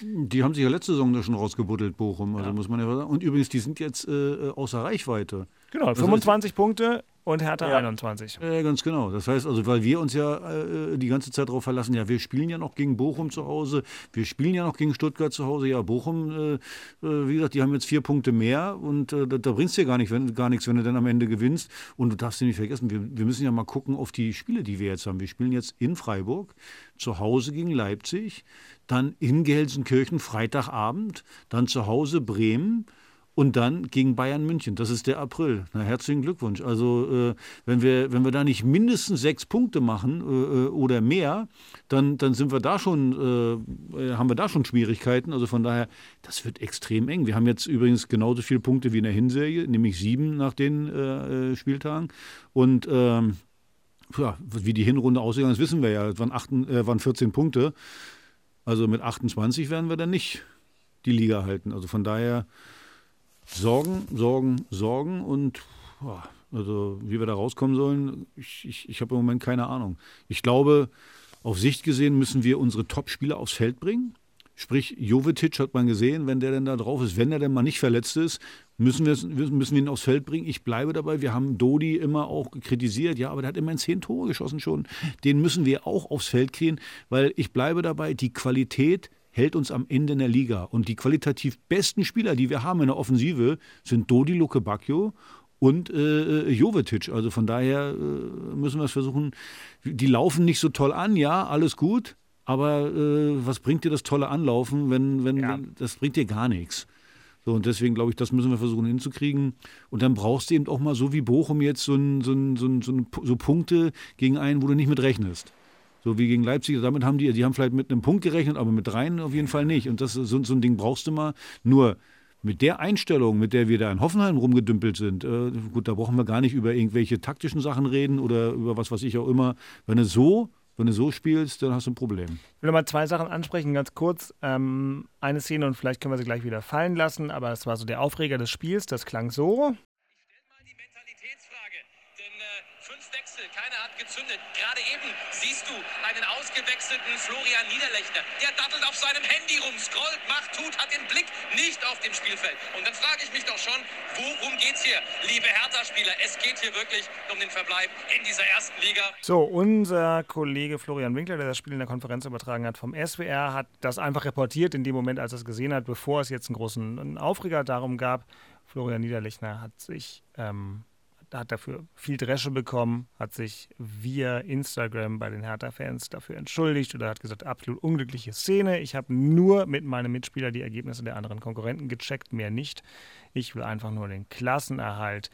Die haben sich ja letzte Saison da schon rausgebuddelt, Bochum. Also ja. muss man ja sagen. Und übrigens, die sind jetzt äh, außer Reichweite. Genau, 25 also Punkte und Hertha ja. 21. Äh, ganz genau. Das heißt also, weil wir uns ja äh, die ganze Zeit darauf verlassen, ja, wir spielen ja noch gegen Bochum zu Hause, wir spielen ja noch gegen Stuttgart zu Hause. Ja, Bochum, äh, äh wie gesagt, die haben jetzt vier Punkte mehr und äh, da, da bringst du dir gar, nicht, wenn, gar nichts, wenn du dann am Ende gewinnst. Und du darfst dir nicht vergessen, wir, wir müssen ja mal gucken auf die Spiele, die wir jetzt haben. Wir spielen jetzt in Freiburg, zu Hause gegen Leipzig, dann in Gelsenkirchen Freitagabend, dann zu Hause Bremen und dann gegen Bayern München. Das ist der April. Na, herzlichen Glückwunsch. Also äh, wenn, wir, wenn wir da nicht mindestens sechs Punkte machen äh, äh oder mehr, dann, dann sind wir da schon, äh, äh, haben wir da schon Schwierigkeiten. Also von daher, das wird extrem eng. Wir haben jetzt übrigens genauso viele Punkte wie in der Hinserie, nämlich sieben nach den äh, Spieltagen. Und ähm, ja, wie die Hinrunde ausgegangen ist, wissen wir ja. Es waren, waren 14 Punkte. Also mit 28 werden wir dann nicht die Liga halten. Also von daher Sorgen, Sorgen, Sorgen und also wie wir da rauskommen sollen, ich, ich, ich habe im Moment keine Ahnung. Ich glaube, auf Sicht gesehen müssen wir unsere Top-Spieler aufs Feld bringen. Sprich, Jovetic hat man gesehen, wenn der denn da drauf ist, wenn der denn mal nicht verletzt ist, müssen wir, müssen wir ihn aufs Feld bringen. Ich bleibe dabei. Wir haben Dodi immer auch kritisiert, ja, aber der hat immerhin zehn Tore geschossen schon. Den müssen wir auch aufs Feld kriegen, weil ich bleibe dabei, die Qualität hält uns am Ende in der Liga. Und die qualitativ besten Spieler, die wir haben in der Offensive, sind Dodi Luke Bacchio und äh, äh, Jovetic. Also von daher äh, müssen wir es versuchen. Die laufen nicht so toll an, ja, alles gut. Aber äh, was bringt dir das tolle Anlaufen, wenn, wenn ja. das bringt dir gar nichts. So, und deswegen glaube ich, das müssen wir versuchen hinzukriegen. Und dann brauchst du eben auch mal so wie Bochum jetzt so, ein, so, ein, so, ein, so Punkte gegen einen, wo du nicht mit rechnest. So wie gegen Leipzig, damit haben die, die haben vielleicht mit einem Punkt gerechnet, aber mit dreien auf jeden Fall nicht. Und das so, so ein Ding brauchst du mal. Nur mit der Einstellung, mit der wir da in Hoffenheim rumgedümpelt sind, äh, gut, da brauchen wir gar nicht über irgendwelche taktischen Sachen reden oder über was weiß ich auch immer. Wenn du so wenn du so spielst, dann hast du ein Problem. Ich will mal zwei Sachen ansprechen, ganz kurz. Ähm, eine Szene und vielleicht können wir sie gleich wieder fallen lassen, aber es war so der Aufreger des Spiels, das klang so. Ich stelle mal die Mentalitätsfrage, denn äh, fünf Fünf Wechsel, keiner hat gezündet. Gerade eben siehst du einen ausgewechselten Florian Niederlechner. Der dattelt auf seinem Handy rum, scrollt, macht, tut, hat den Blick nicht auf dem Spielfeld. Und dann frage ich mich doch schon, worum geht's hier, liebe Hertha-Spieler? Es geht hier wirklich um den Verbleib in dieser ersten Liga. So, unser Kollege Florian Winkler, der das Spiel in der Konferenz übertragen hat vom SWR, hat das einfach reportiert in dem Moment, als er es gesehen hat, bevor es jetzt einen großen Aufreger darum gab. Florian Niederlechner hat sich ähm, hat dafür viel Dresche bekommen, hat sich via Instagram bei den Hertha-Fans dafür entschuldigt oder hat gesagt, absolut unglückliche Szene. Ich habe nur mit meinem Mitspieler die Ergebnisse der anderen Konkurrenten gecheckt, mehr nicht. Ich will einfach nur den Klassenerhalt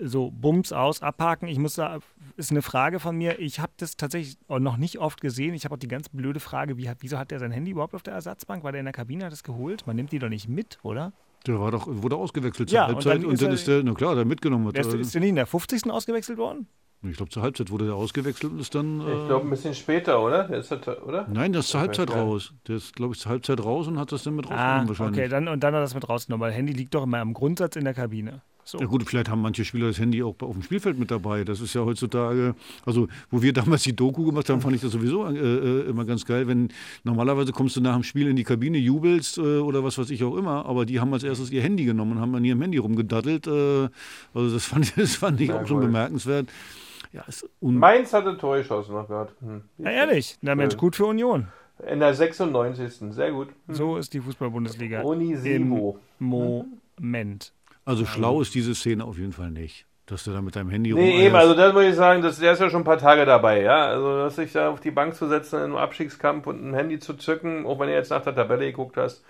so Bums aus, abhaken. Ich muss da, ist eine Frage von mir. Ich habe das tatsächlich noch nicht oft gesehen. Ich habe auch die ganz blöde Frage, wie, wieso hat der sein Handy überhaupt auf der Ersatzbank? War der in der Kabine, hat es geholt? Man nimmt die doch nicht mit, oder? Der war doch, wurde ausgewechselt Ja, zur und Halbzeit dann und ist dann er- ist der, na klar, der mitgenommen hat. Ist, ist der nicht in der 50. ausgewechselt worden? Ich glaube, zur Halbzeit wurde der ausgewechselt und ist dann. Ich Äh, glaube, ein bisschen später, oder? Der ist halt, oder? nein, der ist zur Ich Halbzeit raus. Der ist, glaube ich, zur Halbzeit raus und hat das dann mit Ah, rausgenommen wahrscheinlich. okay, dann, und dann hat er das mit rausgenommen, weil Handy liegt doch immer im Grundsatz in der Kabine. So. Ja gut, vielleicht haben manche Spieler das Handy auch auf dem Spielfeld mit dabei. Das ist ja heutzutage, also wo wir damals die Doku gemacht haben, fand ich das sowieso äh, äh, immer ganz geil. Wenn normalerweise kommst du nach dem Spiel in die Kabine, jubelst äh, oder was weiß ich auch immer, aber die haben als erstes ihr Handy genommen und haben an ihrem Handy rumgedattelt. Äh, also das fand, ich- das fand ich Ja, auch schon bemerkenswert. Ja, ist un Mainz hatte Tor geschossen noch gerade. Hm. Na ehrlich, na Mensch, gut für Union. In der 96. Sehr gut. Hm. So ist die Fußball-Bundesliga Onisivo. im Moment. Also schlau ist diese Szene auf jeden Fall nicht. Dass du da mit deinem Handy Nee, eben, also das muss ich sagen, das, der ist ja schon ein paar Tage dabei, ja. Also, dass sich da auf die Bank zu setzen im Abstiegskampf und ein Handy zu zücken, auch wenn du jetzt nach der Tabelle geguckt hast,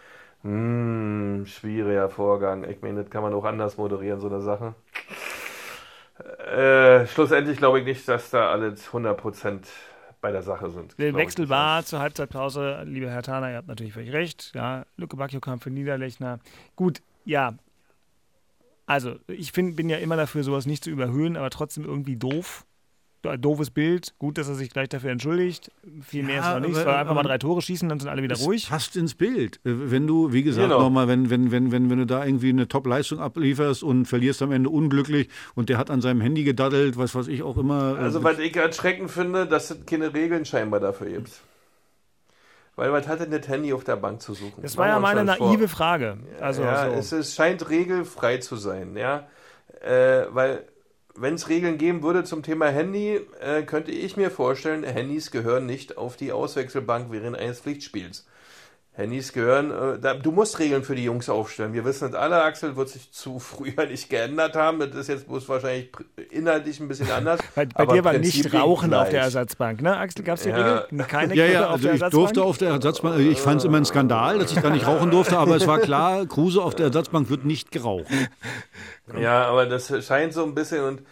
hm, schwieriger Vorgang. Ich meine, das kann man auch anders moderieren, so eine Sache. Äh, schlussendlich glaube ich nicht, dass da alle 100% bei der Sache sind. Der Wechsel nicht. war zur Halbzeitpause, liebe Herr Thaner, ihr habt natürlich völlig recht. Ja, Lücke Bacchio kam für Niederlechner. Gut, ja. Also, ich find, bin ja immer dafür, sowas nicht zu überhöhen, aber trotzdem irgendwie doof. Ein Doofes Bild. Gut, dass er sich gleich dafür entschuldigt. Viel mehr Ja, ist noch nicht. Es war einfach mal aber- drei Tore schießen, dann sind alle wieder Das ruhig. passt ins Bild. Äh, Wenn du, wie gesagt, Genau. nochmal, wenn, wenn, wenn, wenn, wenn du da irgendwie eine Top-Leistung ablieferst und verlierst am Ende unglücklich und der hat an seinem Handy gedaddelt, was weiß ich auch immer. äh, Also, was ich erschreckend finde, dass es keine Regeln scheinbar dafür gibt. Weil was hat denn das Handy auf der Bank zu suchen? Das war ja meine naive vor. Frage. Also, ja, so. es, es scheint regelfrei zu sein, ja. Äh, weil, wenn es Regeln geben würde zum Thema Handy, äh, könnte ich mir vorstellen, Handys gehören nicht auf die Auswechselbank während eines Pflichtspiels. Handys gehören, äh, da, du musst Regeln für die Jungs aufstellen. Wir wissen es alle, Axel wird sich zu früher nicht geändert haben. Das ist jetzt bloß wahrscheinlich inhaltlich ein bisschen anders. bei bei aber dir war nicht Rauchen auf der Ersatzbank, ne? Axel, gab es die Ja. Regel? Keine ja, ja, auf also ich durfte auf der Ersatzbank, ich fand es immer ein Skandal, dass ich da nicht rauchen durfte, aber es war klar, Kruse auf der Ersatzbank wird nicht geraucht. Ja, aber das scheint so ein bisschen und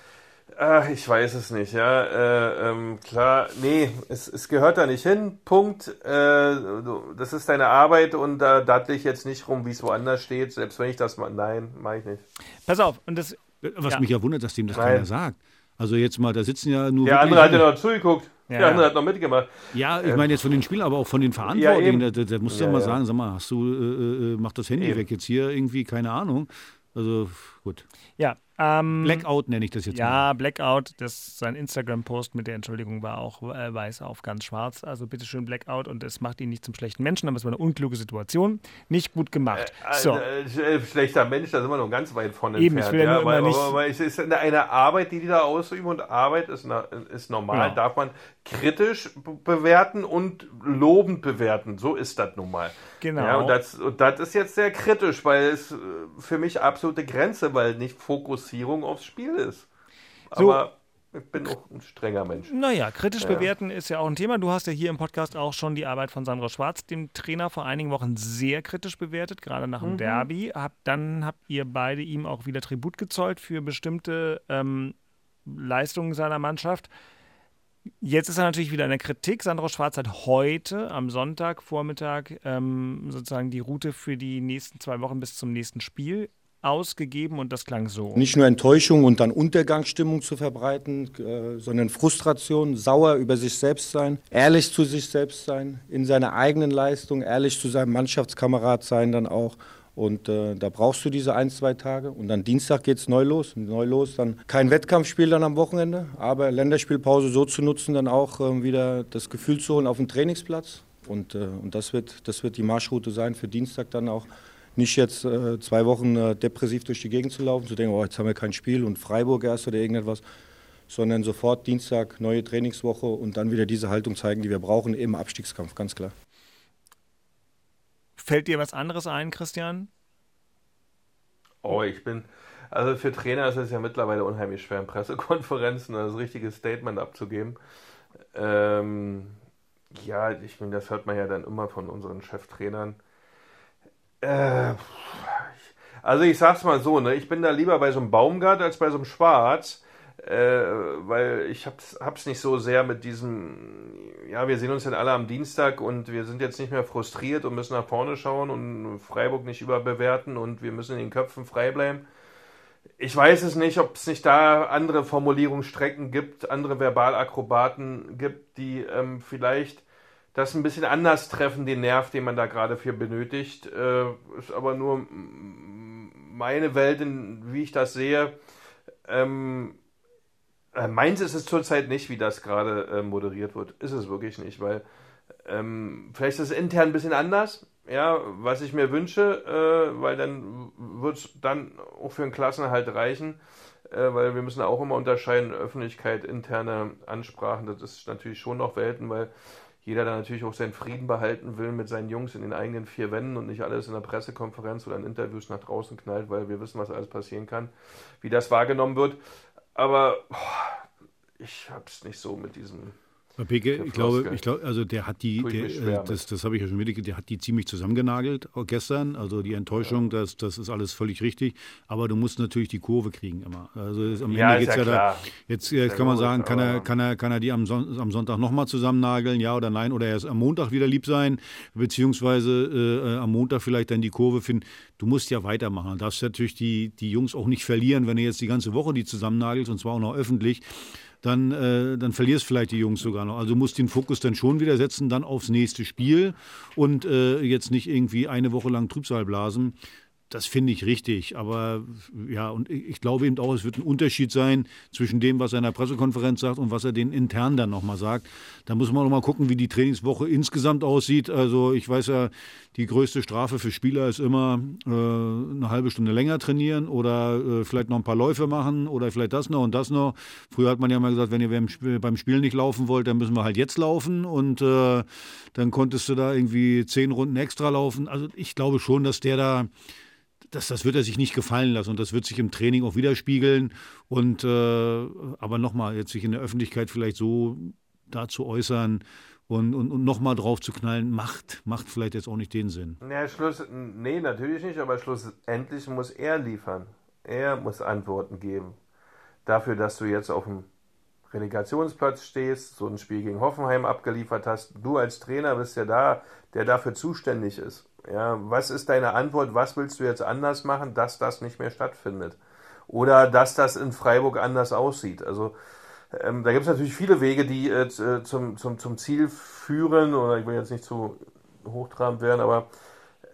ach, ich weiß es nicht, ja. Äh, ähm, klar, nee, es, es gehört da nicht hin. Punkt. Äh, das ist deine Arbeit und da dattle ich jetzt nicht rum, wie es woanders steht, selbst wenn ich das mal. Nein, mache ich nicht. Pass auf, und das, Was Ja. mich ja wundert, dass dem das Nein. keiner sagt. Also jetzt mal, da sitzen ja nur Der andere hat ja noch zugeguckt. Ja. Der andere hat noch mitgemacht. Ja, ich meine jetzt von den Spielern, aber auch von den Verantwortlichen. Ja, da, da, da musst du ja, Ja, mal ja. sagen, sag mal, hast du, äh, äh, mach das Handy Eben. weg jetzt hier irgendwie, keine Ahnung. Also gut. ja, ähm, Blackout nenne ich das jetzt mal. Ja, Blackout, das, sein Instagram-Post mit der Entschuldigung war auch äh, weiß auf ganz schwarz. Also bitteschön Blackout und es macht ihn nicht zum schlechten Menschen, aber es war eine unkluge Situation. Nicht gut gemacht. so. Also, äh, schlechter Mensch, da sind wir noch ganz weit von Eben, ich entfernt. will ja ja, nur weil, nicht- aber, aber es ist eine, eine Arbeit, die die da ausüben und Arbeit ist, na, ist normal, Genau. darf man kritisch be- bewerten und lobend bewerten. So ist das nun mal. Genau. Ja, und das, und das ist jetzt sehr kritisch, weil es äh, für mich absolute Grenze, weil nicht Fokussierung aufs Spiel ist. So. Aber ich bin auch ein strenger Mensch. Naja, kritisch bewerten ist ja auch ein Thema. Du hast ja hier im Podcast auch schon die Arbeit von Sandro Schwarz, dem Trainer, vor einigen Wochen sehr kritisch bewertet, gerade nach dem Mhm. Derby. Hab, dann habt ihr beide ihm auch wieder Tribut gezollt für bestimmte ähm, Leistungen seiner Mannschaft. Jetzt ist er natürlich wieder in der Kritik. Sandro Schwarz hat heute am Sonntagvormittag ähm, sozusagen die Route für die nächsten zwei Wochen bis zum nächsten Spiel ausgegeben und das klang so. Nicht nur Enttäuschung und dann Untergangsstimmung zu verbreiten, äh, sondern Frustration, sauer über sich selbst sein, ehrlich zu sich selbst sein, in seiner eigenen Leistung, ehrlich zu seinem Mannschaftskamerad sein dann auch Und äh, da brauchst du diese ein, zwei Tage. Und dann Dienstag geht es neu los. Neu los, dann kein Wettkampfspiel dann am Wochenende, aber Länderspielpause so zu nutzen, dann auch äh, wieder das Gefühl zu holen auf dem Trainingsplatz. Und, äh, und das, wird, das wird die Marschroute sein für Dienstag dann auch. Nicht jetzt äh, zwei Wochen äh, depressiv durch die Gegend zu laufen, zu denken, oh, jetzt haben wir kein Spiel und Freiburg erst oder irgendetwas, sondern sofort Dienstag neue Trainingswoche und dann wieder diese Haltung zeigen, die wir brauchen im Abstiegskampf, ganz klar. Fällt dir was anderes ein, Christian? Oh, ich bin. Also für Trainer ist es ja mittlerweile unheimlich schwer, in Pressekonferenzen das richtige Statement abzugeben. Ähm, ja, ich meine, das hört man ja dann immer von unseren Cheftrainern. Äh, also ich sag's mal so, ne, ich bin da lieber bei so einem Baumgart als bei so einem Schwarz äh, weil ich hab's, hab's nicht so sehr mit diesem, ja, wir sehen uns dann alle am Dienstag und wir sind jetzt nicht mehr frustriert und müssen nach vorne schauen und Freiburg nicht überbewerten und wir müssen in den Köpfen frei bleiben. Ich weiß es nicht, ob es nicht da andere Formulierungsstrecken gibt, andere Verbalakrobaten gibt, die ähm, vielleicht das ein bisschen anders treffen, den Nerv, den man da gerade für benötigt. Äh, ist aber nur meine Welt, in, wie ich das sehe. Ähm, äh, meins ist es zurzeit nicht, wie das gerade äh, moderiert wird. Ist es wirklich nicht, weil ähm, vielleicht ist es intern ein bisschen anders, ja, was ich mir wünsche, äh, weil dann wird es dann auch für einen Klassenhalt reichen, äh, weil wir müssen auch immer unterscheiden, Öffentlichkeit, interne Ansprachen, das ist natürlich schon noch Welten, weil jeder dann natürlich auch seinen Frieden behalten will mit seinen Jungs in den eigenen vier Wänden und nicht alles in der Pressekonferenz oder in Interviews nach draußen knallt, weil wir wissen, was alles passieren kann, wie das wahrgenommen wird. Aber boah, ich hab's nicht so mit diesem Peke, ich glaube, ich glaube, also der hat die, der, das, das habe ich ja schon mitgekriegt, der hat die ziemlich zusammengenagelt gestern. Also die Enttäuschung, ja. das, das ist alles völlig richtig. Aber du musst natürlich die Kurve kriegen immer. Also am ja, Ende geht's ja, ja da. Jetzt, jetzt kann man sagen, kann er, kann er, kann er die am, Son am Sonntag nochmal zusammennageln, ja oder nein? Oder erst am Montag wieder lieb sein, beziehungsweise äh, am Montag vielleicht dann die Kurve finden. Du musst ja weitermachen. Du darfst natürlich die, die Jungs auch nicht verlieren, wenn du jetzt die ganze Woche die zusammennagelst und zwar auch noch öffentlich dann, äh, dann verlierst vielleicht die Jungs sogar noch. Also du musst den Fokus dann schon wieder setzen, dann aufs nächste Spiel und äh, jetzt nicht irgendwie eine Woche lang Trübsal blasen. Das finde ich richtig. Aber ja, und ich glaube eben auch, es wird ein Unterschied sein zwischen dem, was er in der Pressekonferenz sagt und was er den intern dann nochmal sagt. Da muss man nochmal gucken, wie die Trainingswoche insgesamt aussieht. Also ich weiß ja, die größte Strafe für Spieler ist immer äh, eine halbe Stunde länger trainieren oder äh, vielleicht noch ein paar Läufe machen oder vielleicht das noch und das noch. Früher hat man ja mal gesagt, wenn ihr beim, Spiel, nicht laufen wollt, dann müssen wir halt jetzt laufen und äh, dann konntest du da irgendwie zehn Runden extra laufen. Also ich glaube schon, dass der da das, das wird er sich nicht gefallen lassen und das wird sich im Training auch widerspiegeln. Und äh, aber nochmal, jetzt sich in der Öffentlichkeit vielleicht so dazu äußern und, und, und nochmal drauf zu knallen, macht, macht vielleicht jetzt auch nicht den Sinn. Ja, Schluss, nee, natürlich nicht, aber schlussendlich muss er liefern. Er muss Antworten geben. Dafür, dass du jetzt auf dem Relegationsplatz stehst, so ein Spiel gegen Hoffenheim abgeliefert hast. Du als Trainer bist ja da, der dafür zuständig ist. Ja, was ist deine Antwort? Was willst du jetzt anders machen, dass das nicht mehr stattfindet? Oder dass das in Freiburg anders aussieht? Also ähm, da gibt es natürlich viele Wege, die äh, äh, zum, zum, zum Ziel führen. Oder ich will jetzt nicht zu hochtrabend werden, aber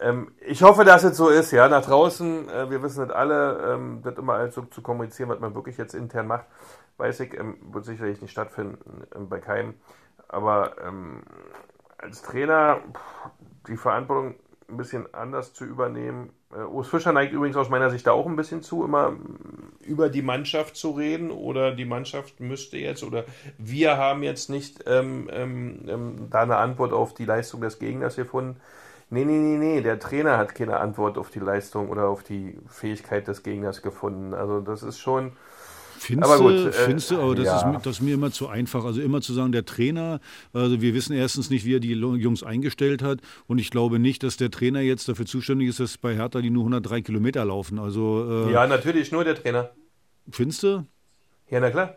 ähm, ich hoffe, dass es so ist. Ja, nach draußen, äh, wir wissen nicht alle, ähm, das immer als so zu kommunizieren, was man wirklich jetzt intern macht, weiß ich, ähm, wird sicherlich nicht stattfinden ähm, bei keinem. Aber ähm, als Trainer pff, die Verantwortung ein bisschen anders zu übernehmen. Äh, Urs Fischer neigt übrigens aus meiner Sicht da auch ein bisschen zu, immer über die Mannschaft zu reden oder die Mannschaft müsste jetzt oder wir haben jetzt nicht ähm, ähm, ähm, da eine Antwort auf die Leistung des Gegners gefunden. Nee, nee, nee, nee, der Trainer hat keine Antwort auf die Leistung oder auf die Fähigkeit des Gegners gefunden. Also das ist schon Findest aber gut, äh, findest du, aber das, ja. ist, das ist mir immer zu einfach. Also immer zu sagen, der Trainer, also wir wissen erstens nicht, wie er die Jungs eingestellt hat und ich glaube nicht, dass der Trainer jetzt dafür zuständig ist, dass bei Hertha die nur 103 Kilometer laufen. Also, äh, ja, natürlich, nur der Trainer. Findest du? Ja, na klar.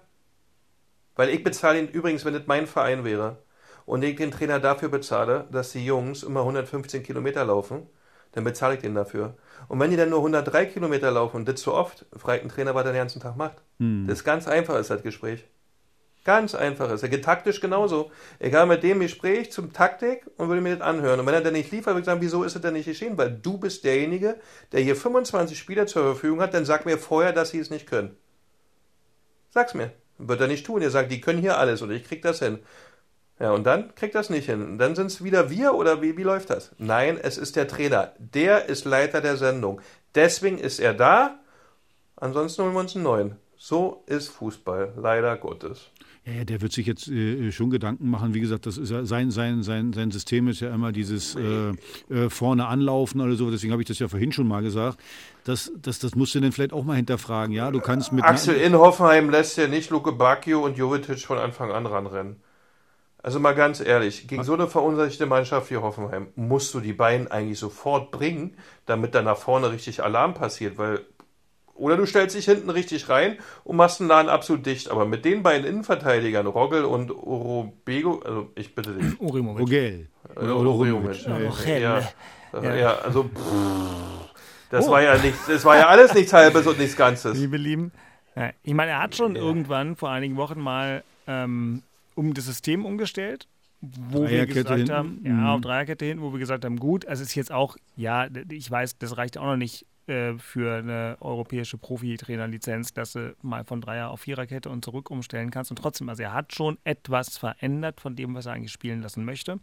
Weil ich bezahle ihn übrigens, wenn das mein Verein wäre und ich den Trainer dafür bezahle, dass die Jungs immer 115 Kilometer laufen, dann bezahle ich den dafür. Und wenn die dann nur 103 Kilometer laufen und das zu oft, fragt ein Trainer, was er den ganzen Tag macht. Hm. Das ist ganz einfach, ist das Gespräch. Ganz einfach ist. Er geht taktisch genauso. Egal mit dem Gespräch zum Taktik und würde mir das anhören. Und wenn er dann nicht liefert, würde ich sagen, wieso ist es denn nicht geschehen? Weil du bist derjenige, der hier 25 Spieler zur Verfügung hat, dann sag mir vorher, dass sie es nicht können. Sag's mir. Wird er nicht tun. Er sagt, die können hier alles und ich krieg das hin. Ja, und dann kriegt das nicht hin. Und dann sind es wieder wir oder wie, wie läuft das? Nein, es ist der Trainer. Der ist Leiter der Sendung. Deswegen ist er da. Ansonsten holen wir uns einen neuen. So ist Fußball, leider Gottes. Ja, ja, der wird sich jetzt äh, schon Gedanken machen. Wie gesagt, das ist ja sein, sein, sein, sein System ist ja immer dieses äh, äh, vorne anlaufen oder so. Deswegen habe ich das ja vorhin schon mal gesagt. Das, das, das musst du dann vielleicht auch mal hinterfragen. Ja, du kannst mit. Axel in Hoffenheim lässt ja nicht Luke Bacchio und Jovetic von Anfang an ranrennen. Also mal ganz ehrlich, gegen so eine verunsicherte Mannschaft wie Hoffenheim musst du die beiden eigentlich sofort bringen, damit da nach vorne richtig Alarm passiert, weil oder du stellst dich hinten richtig rein und machst den Laden absolut dicht. Aber mit den beiden Innenverteidigern, Rogel und Orobego, also ich bitte dich. Urimovic. Rogel. Oder Orimovic. Ja, ja. also pff, das oh. war ja nicht, das war ja alles nichts Halbes und nichts Ganzes. Liebe Lieben, ja, ich meine, er hat schon ja. irgendwann vor einigen Wochen mal ähm, um das System umgestellt wo wir gesagt hinten. haben, ja, auf mhm. Dreierkette hinten, wo wir gesagt haben, gut, es ist jetzt auch, ja, ich weiß, das reicht auch noch nicht äh, für eine europäische Profi-Trainer-Lizenz, dass du mal von Dreier auf Viererkette und zurück umstellen kannst. Und trotzdem, also er hat schon etwas verändert von dem, was er eigentlich spielen lassen möchte.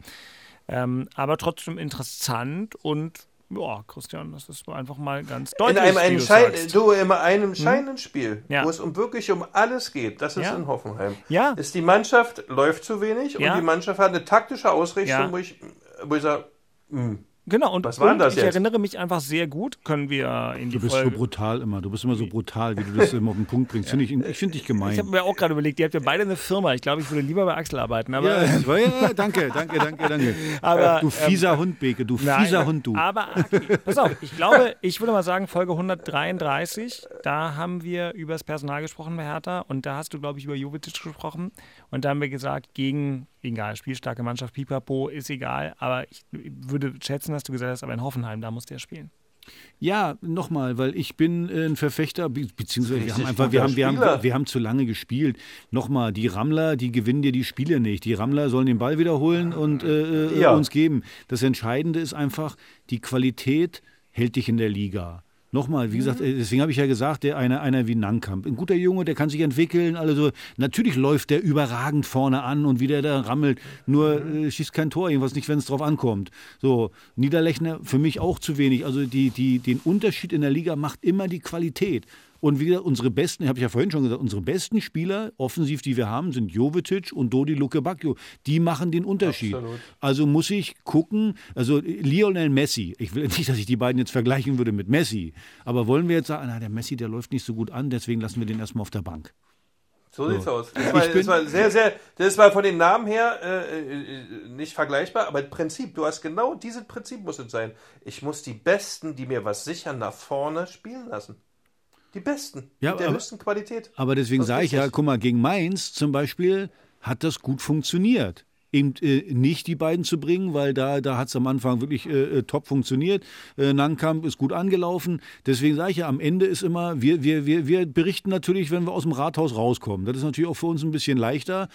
Ähm, aber trotzdem interessant und ja, Christian, das ist einfach mal ganz deutlich. In einem, entscheid du, in einem hm? Spiel, ja. wo es um wirklich um alles geht, das ist ja. in Hoffenheim. Ja. Ist die Mannschaft läuft zu wenig ja. und die Mannschaft hat eine taktische Ausrichtung, wo ich, wo ich sage, mh, hm, Genau, und, Was war und das ich jetzt? erinnere mich einfach sehr gut, können wir in die Du bist Folge. so brutal immer, du bist immer so brutal, wie du das immer auf den Punkt bringst. Find ich ich finde dich gemein. Ich habe mir auch gerade überlegt, ihr habt ja beide eine Firma. Ich glaube, ich würde lieber bei Axel arbeiten. Aber ja, ja, danke, danke, danke, danke. Aber, du fieser ähm, Hund, Beke, du nein, fieser Hund, du. Aber, okay, pass auf, ich glaube, ich würde mal sagen, Folge 133, da haben wir über das Personal gesprochen bei Hertha und da hast du, glaube ich, über Jovetic gesprochen und da haben wir gesagt, gegen egal, spielstarke Mannschaft, Pipapo, ist egal. Aber ich würde schätzen, dass du gesagt hast, aber in Hoffenheim, da muss der spielen. Ja, nochmal, weil ich bin äh, ein Verfechter, beziehungsweise wir haben einfach, wir haben, wir, haben, wir haben zu lange gespielt. Nochmal, die Rammler, die gewinnen dir die Spiele nicht. Die Rammler sollen den Ball wiederholen und äh, äh, ja. uns geben. Das Entscheidende ist einfach, die Qualität hält dich in der Liga. Nochmal, wie gesagt, mhm. deswegen habe ich ja gesagt, der einer, einer wie Nankamp. Ein guter Junge, der kann sich entwickeln. Also natürlich läuft der überragend vorne an und wie der da rammelt. Nur mhm. äh, schießt kein Tor, irgendwas nicht, wenn es drauf ankommt. So, Niederlechner für mich auch zu wenig. Also die, die, den Unterschied in der Liga macht immer die Qualität. Und wie gesagt, unsere besten, habe ich ja vorhin schon gesagt, unsere besten Spieler offensiv, die wir haben, sind Jovetic und Dodi Luke Bacchio. Die machen den Unterschied. Absolut. Also muss ich gucken, also Lionel Messi, ich will nicht, dass ich die beiden jetzt vergleichen würde mit Messi, aber wollen wir jetzt sagen, na, der Messi, der läuft nicht so gut an, deswegen lassen wir den erstmal auf der Bank. So, so. sieht's aus. Das war, das war, sehr, sehr, das war von den Namen her äh, äh, nicht vergleichbar, aber Prinzip, du hast genau dieses Prinzip muss es sein. Ich muss die Besten, die mir was sichern, nach vorne spielen lassen. Die besten, ja, mit der aber, höchsten Qualität. Aber deswegen sage ich ja, guck mal, gegen Mainz zum Beispiel hat das gut funktioniert. Eben äh, nicht die beiden zu bringen, weil da, da hat es am Anfang wirklich äh, äh, top funktioniert. Äh, Nankamp ist gut angelaufen. Deswegen sage ich ja, am Ende ist immer, wir, wir, wir, wir berichten natürlich, wenn wir aus dem Rathaus rauskommen. Das ist natürlich auch für uns ein bisschen leichter.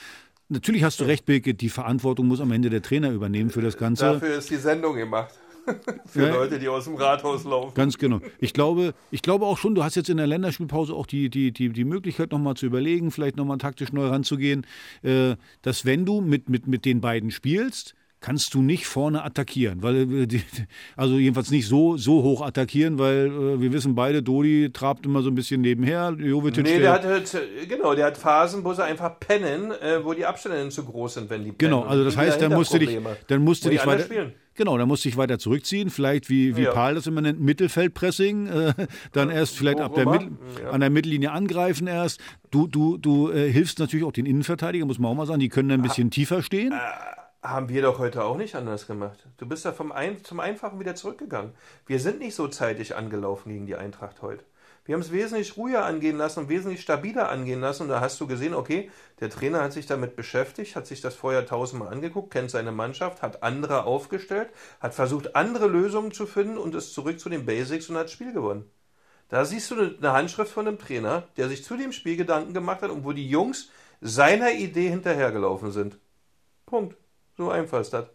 Natürlich hast du recht, Birke, die Verantwortung muss am Ende der Trainer übernehmen für das Ganze. Dafür ist die Sendung gemacht. Für ja, Leute, die aus dem Rathaus laufen. Ganz genau. Ich glaube, ich glaube auch schon, du hast jetzt in der Länderspielpause auch die, die, die, die Möglichkeit, nochmal zu überlegen, vielleicht nochmal taktisch neu ranzugehen, äh, dass wenn du mit, mit, mit den beiden spielst, kannst du nicht vorne attackieren, weil äh, also jedenfalls nicht so so hoch attackieren, weil äh, wir wissen beide, Dodi trabt immer so ein bisschen nebenher. Jovetic, nee, der, hat halt, genau, der hat Phasen, wo sie einfach pennen, äh, wo die Abstände zu groß sind, wenn die pennen. Genau, also das heißt, dann musst du dich, dann musst du dich weiter spielen. Genau, dann musst du dich weiter zurückziehen, vielleicht wie, wie ja. Paul das immer nennt, Mittelfeldpressing, äh, dann erst vielleicht ab der Mittel, ja. an der Mittellinie angreifen erst. Du, du, du äh, hilfst natürlich auch den Innenverteidiger, muss man auch mal sagen, die können ein bisschen ah, tiefer stehen. Äh, haben wir doch heute auch nicht anders gemacht. Du bist da vom Ein zum Einfachen wieder zurückgegangen. Wir sind nicht so zeitig angelaufen gegen die Eintracht heute. Wir haben es wesentlich ruhiger angehen lassen und wesentlich stabiler angehen lassen. Und da hast du gesehen, okay, der Trainer hat sich damit beschäftigt, hat sich das vorher tausendmal angeguckt, kennt seine Mannschaft, hat andere aufgestellt, hat versucht, andere Lösungen zu finden und ist zurück zu den Basics und hat das Spiel gewonnen. Da siehst du eine Handschrift von einem Trainer, der sich zu dem Spiel Gedanken gemacht hat und wo die Jungs seiner Idee hinterhergelaufen sind. Punkt. So einfach ist das.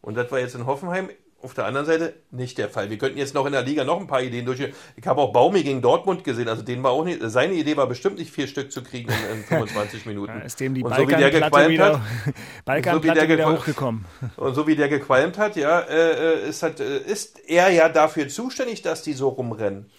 Und das war jetzt in Hoffenheim auf der anderen Seite nicht der Fall. Wir könnten jetzt noch in der Liga noch ein paar Ideen durchgehen. Ich habe auch Baumi gegen Dortmund gesehen. Also den war auch nicht, seine Idee war bestimmt nicht vier Stück zu kriegen in, in 25 Minuten. Ja, ist dem die und so wie der gequalmt hat, Balkan so wie der wieder hochgekommen. und so wie der gequalmt hat, ja, äh, äh, ist, halt, äh, ist er ja dafür zuständig, dass die so rumrennen.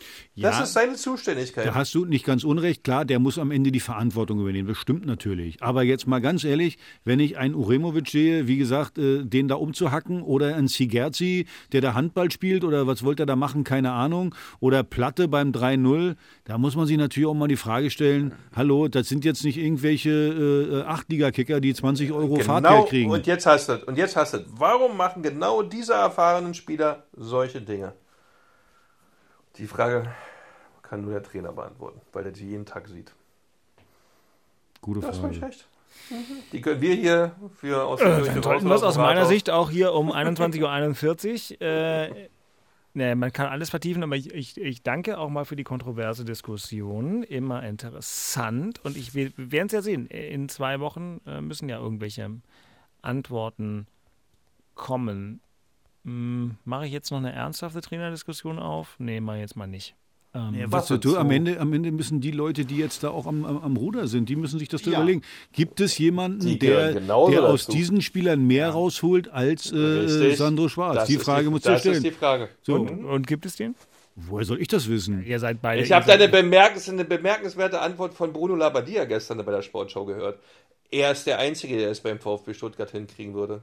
Das Ja. ist seine Zuständigkeit. Da hast du nicht ganz unrecht. Klar, der muss am Ende die Verantwortung übernehmen. Das stimmt natürlich. Aber jetzt mal ganz ehrlich, wenn ich einen Uremovic sehe, wie gesagt, äh, den da umzuhacken oder einen Sigerzi, der da Handball spielt oder was wollte er da machen, keine Ahnung. Oder Platte beim 3-0, da muss man sich natürlich auch mal die Frage stellen, hallo, das sind jetzt nicht irgendwelche äh, Achtliga-Kicker, die 20 Euro Fahrtgeld Genau, kriegen. und jetzt hast du es. Und jetzt hast du es. Warum machen genau diese erfahrenen Spieler solche Dinge? Die Frage kann nur der Trainer beantworten, weil er die jeden Tag sieht. Gute Das ist völlig Frage. recht. Die können wir hier für aus Äh, der dann Kirche sollten wir raus es aus meiner Sicht auch hier um 21.41 Uhr. Äh, ne, man kann alles vertiefen, aber ich, ich, ich danke auch mal für die kontroverse Diskussion. Immer interessant. Und ich, wir werden es ja sehen. In zwei Wochen äh, müssen ja irgendwelche Antworten kommen. Hm, Mache ich jetzt noch eine ernsthafte Trainerdiskussion auf? Nee, mache ich jetzt mal nicht. Ähm, Ja, was du, am? Ende, am Ende müssen die Leute, die jetzt da auch am, am, am Ruder sind, die müssen sich das da Ja. überlegen. Gibt es jemanden, der, der aus dazu. diesen Spielern mehr rausholt als äh. Sandro Schwarz? Das die ist Frage die, musst du Das stellen. ist die Frage. So, und, und gibt es den? woher soll ich das wissen? Ihr seid beide. Ich habe da eine, bemerkens eine bemerkenswerte Antwort von Bruno Labbadia gestern bei der Sportschau gehört. Er ist der Einzige, der es beim VfB Stuttgart hinkriegen würde.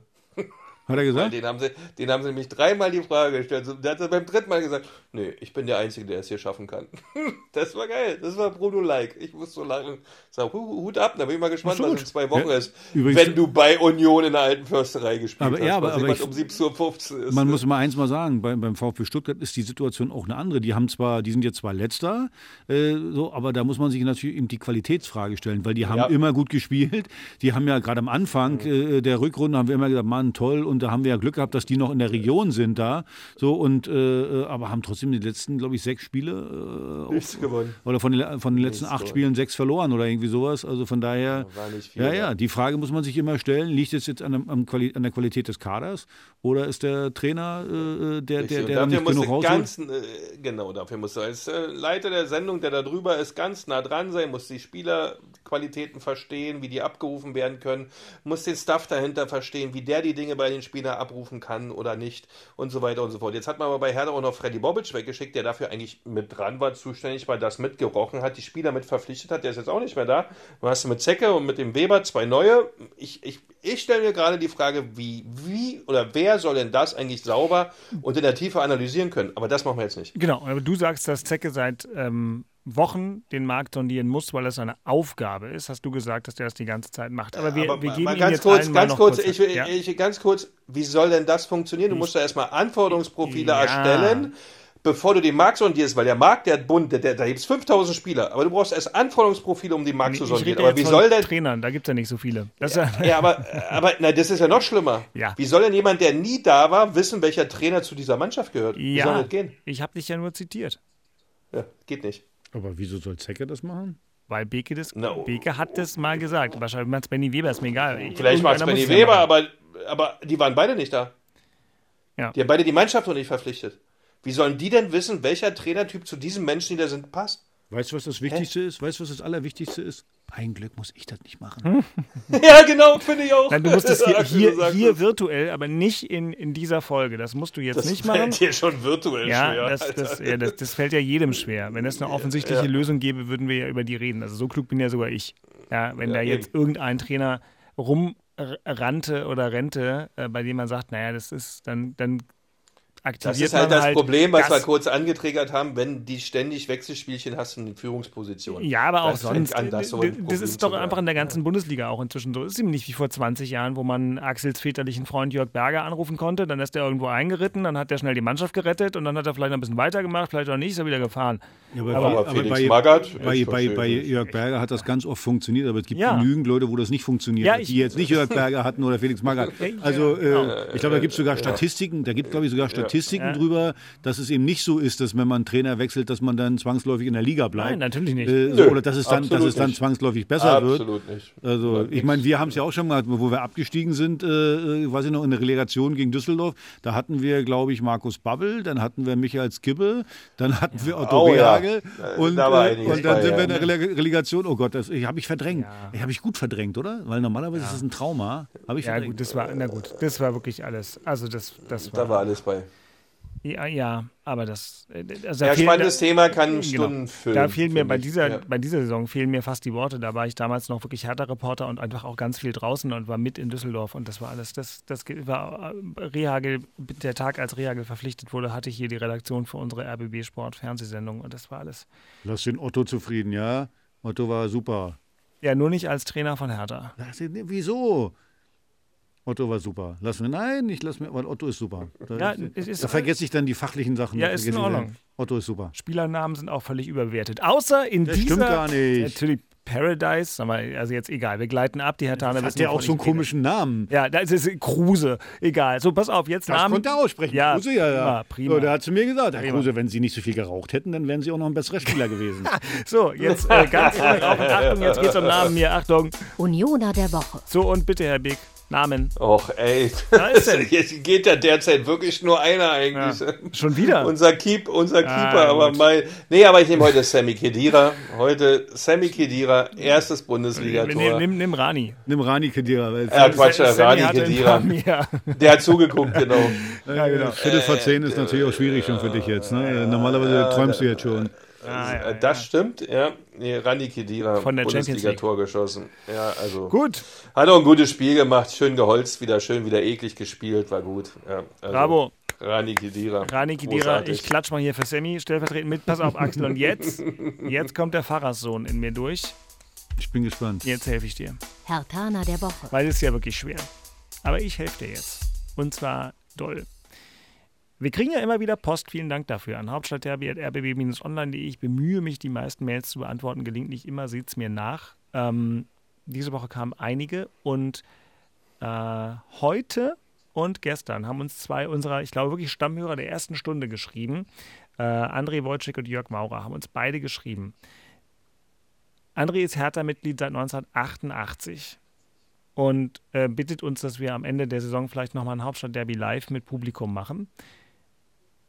Hat er gesagt? den haben, sie, den haben sie nämlich dreimal die Frage gestellt. Der hat beim dritten Mal gesagt, nee, ich bin der Einzige, der es hier schaffen kann. Das war geil. Das war Bruno-like. Ich muss so lachen. Sag, hu- Hut ab, da bin ich mal gespannt, was in zwei Wochen Ja, ist. übrigens- wenn du bei Union in der alten Försterei gespielt Aber- hast. ja, aber- was aber ich- um 17.15 Uhr ist. Man muss mal eins mal sagen, beim, beim VfB Stuttgart ist die Situation auch eine andere. Die haben zwar, die sind jetzt zwar letzter, äh, so, aber da muss man sich natürlich eben die Qualitätsfrage stellen, weil die haben Ja. immer gut gespielt. Die haben ja gerade am Anfang äh, der Rückrunde haben wir immer gesagt, Mann, toll, und da haben wir ja Glück gehabt, dass die noch in der Region sind da. So und äh, äh, aber haben trotzdem die letzten, glaube ich, sechs Spiele äh, Nichts gewonnen. oder von den, von den letzten Nichts acht gewonnen. Spielen sechs verloren oder irgendwie sowas. Also von daher, viel, ja, ja. die Frage muss man sich immer stellen: Liegt es jetzt an, Quali an der Qualität des Kaders oder ist der Trainer äh, der, der, der, Und dafür nicht genug rausholt? ganz, äh, genau, dafür musst du als äh, Leiter der Sendung, der da drüber ist, ganz nah dran sein, musst die Spielerqualitäten verstehen, wie die abgerufen werden können, musst den Staff dahinter verstehen, wie der die Dinge bei den Spielern abrufen kann oder nicht und so weiter und so fort. Jetzt hat man aber bei Hertha auch noch Freddy Bobic weggeschickt, der dafür eigentlich mit dran war, zuständig war, das mitgerochen hat, die Spieler mit verpflichtet hat, der ist jetzt auch nicht mehr da. Du hast mit Zecke und mit dem Weber zwei neue. Ich, ich, ich stelle mir gerade die Frage, wie, wie oder wer soll denn das eigentlich sauber und in der Tiefe analysieren können? Aber das machen wir jetzt nicht. Genau, aber du sagst, dass Zecke seit ähm, Wochen den Markt sondieren muss, weil das seine Aufgabe ist. Hast du gesagt, dass der das die ganze Zeit macht. Aber wir, Aber wir mal- geben mal ihm ganz jetzt kurz, allen mal ganz noch kurz, kurz ich, ja? ich, ganz kurz, wie soll denn das funktionieren? Du musst da erstmal Anforderungsprofile Ja. erstellen, bevor du den Markt sondierst, weil der Markt, der hat bunt, der, der, da gibt es 5000 Spieler, aber du brauchst erst Anforderungsprofile, um den Markt Ich zu sondieren. Aber wie soll denn, Trainern, da gibt es ja nicht so viele. Ist ja, ja, aber, aber na, das ist ja noch schlimmer. Ja. Wie soll denn jemand, der nie da war, wissen, welcher Trainer zu dieser Mannschaft gehört? Wie soll ja das gehen? ich habe dich ja nur zitiert. Ja, geht nicht. Aber wieso soll Zecke das machen? Weil Beke das, No. Beke hat das mal gesagt. Wahrscheinlich macht es Benny Weber, ist mir egal. Ich- Vielleicht war es Benny Weber, aber, aber die waren beide nicht da. Ja. Die haben beide die Mannschaft noch nicht verpflichtet. Wie sollen die denn wissen, welcher Trainertyp zu diesen Menschen, die da sind, passt? Weißt du, was das Wichtigste ist? Weißt du, was das Allerwichtigste ist? Ein Glück muss ich das nicht machen. Ja, genau, finde ich auch. Nein, du musst es hier, hier, hier virtuell, aber nicht in, in dieser Folge. Das musst du jetzt das nicht machen. fällt dir schon virtuell Ja, schwer. das, das, ja das, das fällt ja jedem schwer. Wenn es eine offensichtliche Ja. Lösung gäbe, würden wir ja über die reden. Also so klug bin ja sogar ich. Ja, wenn Ja, da jetzt eben. irgendein Trainer rumrannte oder rente, äh, bei dem man sagt, naja, das ist, dann, dann aktiviert Das ist halt man das Problem, was wir das- kurz angetriggert haben, wenn die ständig Wechselspielchen hast in den Positionen. Ja, aber auch Das sonst. an, das so ein das ist doch einfach in der ganzen Bundesliga auch inzwischen so. Es ist eben nicht wie vor 20 Jahren, wo man Axels väterlichen Freund Jörg Berger anrufen konnte. Dann ist er irgendwo eingeritten, dann hat er schnell die Mannschaft gerettet und dann hat er vielleicht noch ein bisschen weitergemacht, vielleicht auch nicht, ist er wieder gefahren. Ja, aber, Aber bei, Felix bei, Magath, bei, bei, bei. Jörg Berger hat das ganz oft funktioniert, aber es gibt Ja. genügend Leute, wo das nicht funktioniert Ja, ich- die jetzt nicht Jörg Berger hatten oder Felix Magath. Also äh, ich glaube, da gibt es sogar Statistiken, da gibt glaube ich sogar Statistiken, Statistiken Ja. drüber, dass es eben nicht so ist, dass wenn man einen Trainer wechselt, dass man dann zwangsläufig in der Liga bleibt. Nein, natürlich nicht. Äh, so, Nö, oder dass es dann, dass absolut es dann zwangsläufig besser wird. Absolut nicht. Also Bleibt ich meine, wir haben es ja auch schon mal, wo wir abgestiegen sind, äh, äh, weiß ich noch, in der Relegation gegen Düsseldorf, da hatten wir, glaube ich, Markus Babbel, dann hatten wir Michael Skibbe, dann hatten wir Otto Oh ja. Rehagel Äh, und, da äh, und dann sind ja. wir in der Rele Relegation, oh Gott, das habe ich verdrängt. Ich habe ich gut verdrängt, oder? Weil normalerweise ist es ein Trauma. Habe ich Ja, verdrängt. gut, das war, na gut, das war wirklich alles. Also, das, das war. Da war alles bei. Ja, ja, aber das. äh, Also Ja, spannendes da- Thema kann Genau. Stunden füllen. Da fehlen mir bei dieser, Ja. bei dieser Saison fehlen mir fast die Worte. Da war ich damals noch wirklich härter Reporter und einfach auch ganz viel draußen und war mit in Düsseldorf und das war alles. Das, das war äh, Rehagel, der Tag, als Rehagel verpflichtet wurde, hatte ich hier die Redaktion für unsere RBB Sport Fernsehsendung und das war alles. Lass den Otto zufrieden, ja? Otto war super. Ja, nur nicht als Trainer von Hertha. Lass ihn, wieso? Otto war super. Lass mir, nein, ich lass mir, weil Otto ist super. Da, Ja, es ist- da vergesse ich dann die fachlichen Sachen. Ja, Da ist in Ordnung. Otto ist super. Spielernamen sind auch völlig überbewertet. Außer in Das dieser. stimmt gar nicht. Natürlich Paradise, sag mal, also jetzt egal, wir gleiten ab, die Herthaner Hat wissen, der auch so einen rede. komischen Namen? Ja, das ist Kruse. Egal. So, pass auf, jetzt Das Namen. konnte er aussprechen. Ja, Kruse, ja, ja. prima, prima. So, der hat zu mir gesagt, Herr. Kruse, wenn Sie nicht so viel geraucht hätten, dann wären Sie auch noch ein besserer Spieler gewesen. So, jetzt äh, ganz auf und Achtung, jetzt geht's um Namen hier. Achtung. Unioner der Woche. So, und bitte, Herr Beek, Namen. Och, ey. Da ist er. Jetzt geht ja derzeit wirklich nur einer eigentlich. Schon wieder? Unser Keep, unser Keeper, Ah, aber gut. mein. Nee, aber ich nehme heute Sammy Kedira. Heute Sammy Kedira, erstes Nimm, Bundesligator. nimm, nimm Rani. Nimm Rani Kedira. weil- Ja, Quatsch, Sammy Rani Kedira. mehr. Der hat zugeguckt, genau. Ja, genau. Viertel vor zehn ist natürlich auch schwierig schon für dich jetzt. Ne? Normalerweise träumst du jetzt schon. Ah, Äh, das stimmt, ja. Nee, Rani Kedira, Von der Champions League. Bundesliga-Tor geschossen. Ja, also. Gut, Hat auch ein gutes Spiel gemacht, schön geholzt, wieder schön, wieder eklig gespielt, war gut. Ja, also, bravo. Rani Kedira. Rani Kedira, Großartig. ich klatsch mal hier für Sammy, stellvertretend mit. Pass auf, Axel. Und jetzt, jetzt kommt der Pfarrerssohn in mir durch. Ich bin gespannt. Jetzt helfe ich dir. Hertaner der Woche. Weil es ist ja wirklich schwer. Aber ich helfe dir jetzt. Und zwar doll. Wir kriegen ja immer wieder Post, vielen Dank dafür, an hauptstadtderby.rbb-online.de. Ich bemühe mich, die meisten Mails zu beantworten. Gelingt nicht immer, seht es mir nach. Ähm, diese Woche kamen einige und äh, heute und gestern haben uns zwei unserer, ich glaube wirklich Stammhörer der ersten Stunde geschrieben. Äh, André Wojcik und Jörg Maurer haben uns beide geschrieben. André ist Hertha-Mitglied seit 1988 und äh, bittet uns, dass wir am Ende der Saison vielleicht nochmal ein Hauptstadtderby live mit Publikum machen.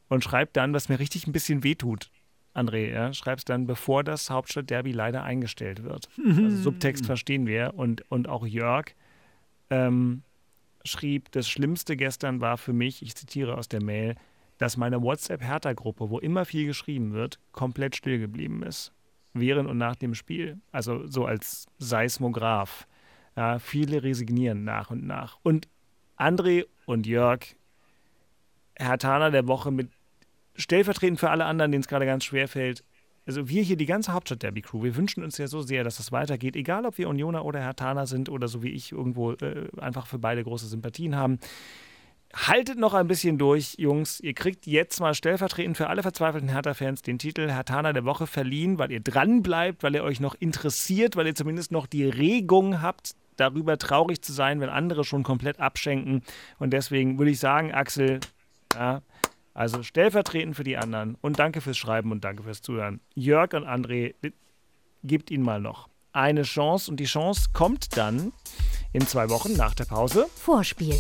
Und schreibt dann, was mir richtig ein bisschen wehtut, André, ja, schreibst dann, bevor das Hauptstadtderby leider eingestellt wird. Also Subtext verstehen wir. Und, und auch Jörg ähm, schrieb, das Schlimmste gestern war für mich, ich zitiere aus der Mail, dass meine WhatsApp-Hertha-Gruppe, wo immer viel geschrieben wird, komplett still geblieben ist. Während und nach dem Spiel. Also so als Seismograph. Ja, viele resignieren nach und nach. Und André und Jörg, Herr Thaner der Woche mit stellvertretend für alle anderen, denen es gerade ganz schwer fällt. Also wir hier, die ganze Hauptstadt-Derby-Crew, wir wünschen uns ja so sehr, dass das weitergeht, egal ob wir Unioner oder Herr Thaner sind oder so wie ich irgendwo äh, einfach für beide große Sympathien haben. Haltet noch ein bisschen durch, Jungs. Ihr kriegt jetzt mal stellvertretend für alle verzweifelten Hertha-Fans den Titel Hertaner der Woche verliehen, weil ihr dran bleibt, weil ihr euch noch interessiert, weil ihr zumindest noch die Regung habt, darüber traurig zu sein, wenn andere schon komplett abschenken. Und deswegen würde ich sagen, Axel, ja, also stellvertretend für die anderen und danke fürs Schreiben und danke fürs Zuhören. Jörg und André, gebt ihnen mal noch eine Chance und die Chance kommt dann in zwei Wochen nach der Pause. Vorspiel.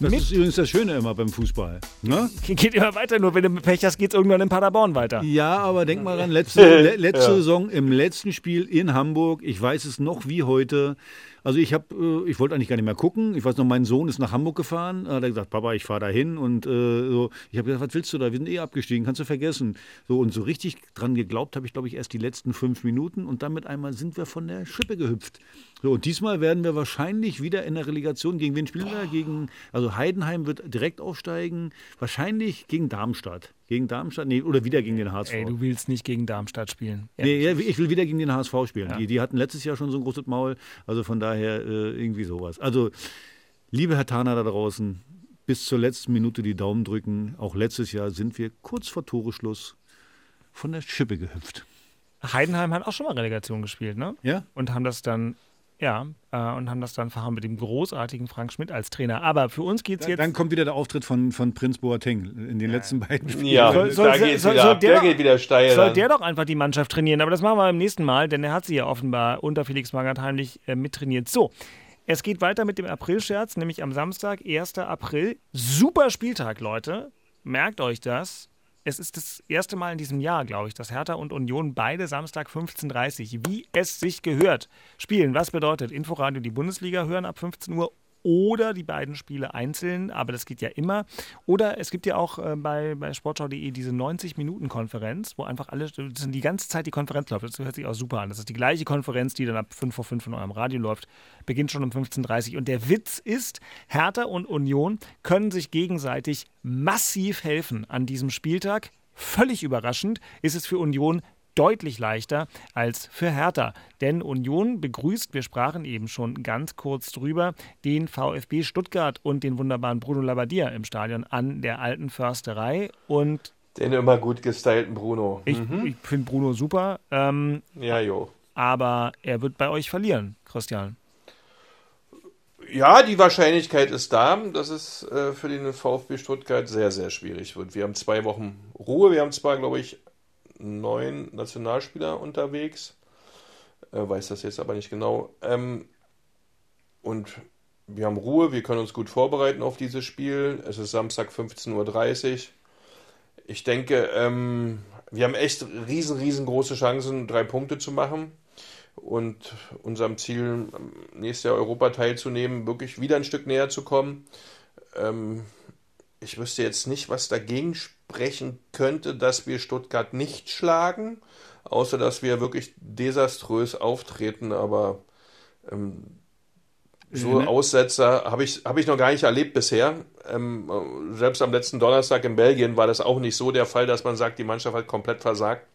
Das Mit- ist übrigens das Schöne immer beim Fußball. Ne? Geht immer weiter, nur wenn du Pech hast, geht es irgendwann in Paderborn weiter. Ja, aber denk mal ran, letzte, le letzte Saison im letzten Spiel in Hamburg, ich weiß es noch wie heute. Also ich habe, äh, ich wollte eigentlich gar nicht mehr gucken. Ich weiß noch, mein Sohn ist nach Hamburg gefahren. Da hat er gesagt, Papa, ich fahre da hin. Und äh, so. ich habe gesagt, was willst du da? Wir sind eh abgestiegen, kannst du vergessen. So und so richtig dran geglaubt habe ich, glaube ich, erst die letzten fünf Minuten. Und damit einmal sind wir von der Schippe gehüpft. So und diesmal werden wir wahrscheinlich wieder in der Relegation gegen wen spielen wir? Gegen, also Heidenheim wird direkt aufsteigen. Wahrscheinlich gegen Darmstadt. Gegen Darmstadt, nee, oder wieder gegen den HSV. Ey, du willst nicht gegen Darmstadt spielen. Nee, ja, ich will wieder gegen den HSV spielen. Ja. Die, die hatten letztes Jahr schon so ein großes Maul. Also von daher äh, irgendwie sowas. Also, liebe Herr Thaner da draußen, bis zur letzten Minute die Daumen drücken. Auch letztes Jahr sind wir kurz vor Toreschluss von der Schippe gehüpft. Heidenheim hat auch schon mal Relegation gespielt, ne? Ja? Und haben das dann Ja, äh, und haben das dann verhauen mit dem großartigen Frank Schmidt als Trainer. Aber für uns geht es jetzt. Dann kommt wieder der Auftritt von, von Prinz Boateng in den letzten beiden Spielen. Ja, soll, soll, da wieder ab. Der, der geht wieder steil. Soll der doch einfach die Mannschaft trainieren. Aber das machen wir beim nächsten Mal, denn er hat sie ja offenbar unter Felix Magath heimlich äh, mittrainiert. So, es geht weiter mit dem Aprilscherz, nämlich am Samstag, 1. April. Super Spieltag, Leute. Merkt euch das es ist das erste Mal in diesem Jahr, glaube ich, dass Hertha und Union beide Samstag 15.30 Uhr, wie es sich gehört, spielen. Was bedeutet Inforadio die Bundesliga hören ab 15 Uhr oder die beiden Spiele einzeln, aber das geht ja immer. Oder es gibt ja auch äh, bei, bei sportschau.de diese 90-Minuten-Konferenz, wo einfach alle, die ganze Zeit die Konferenz läuft. Das hört sich auch super an. Das ist die gleiche Konferenz, die dann ab 5 vor 5 in eurem Radio läuft, beginnt schon um 15.30 Uhr. Und der Witz ist, Hertha und Union können sich gegenseitig massiv helfen an diesem Spieltag. Völlig überraschend ist es für Union deutlich leichter als für Hertha. Denn Union begrüßt, wir sprachen eben schon ganz kurz drüber, den VfB Stuttgart und den wunderbaren Bruno Labbadia im Stadion an der alten Försterei. Und den immer gut gestylten Bruno. Ich, mhm. ich finde Bruno super. Ähm, ja, jo. Aber er wird bei euch verlieren, Christian. Ja, die Wahrscheinlichkeit ist da, dass es äh, für den VfB Stuttgart sehr, sehr schwierig wird. Wir haben zwei Wochen Ruhe. Wir haben zwar, glaube ich, neun Nationalspieler unterwegs. Äh, weiß das jetzt aber nicht genau. Ähm, und wir haben Ruhe, wir können uns gut vorbereiten auf dieses Spiel. Es ist Samstag 15.30 Uhr. Ich denke, ähm, wir haben echt riesen, riesengroße Chancen, drei Punkte zu machen und unserem Ziel, nächstes Jahr Europa teilzunehmen, wirklich wieder ein Stück näher zu kommen. Ähm, ich wüsste jetzt nicht, was dagegen sprechen könnte, dass wir Stuttgart nicht schlagen, außer dass wir wirklich desaströs auftreten, aber ähm, so mhm. Aussetzer habe ich, hab ich noch gar nicht erlebt bisher. Ähm, selbst am letzten Donnerstag in Belgien war das auch nicht so der Fall, dass man sagt, die Mannschaft hat komplett versagt.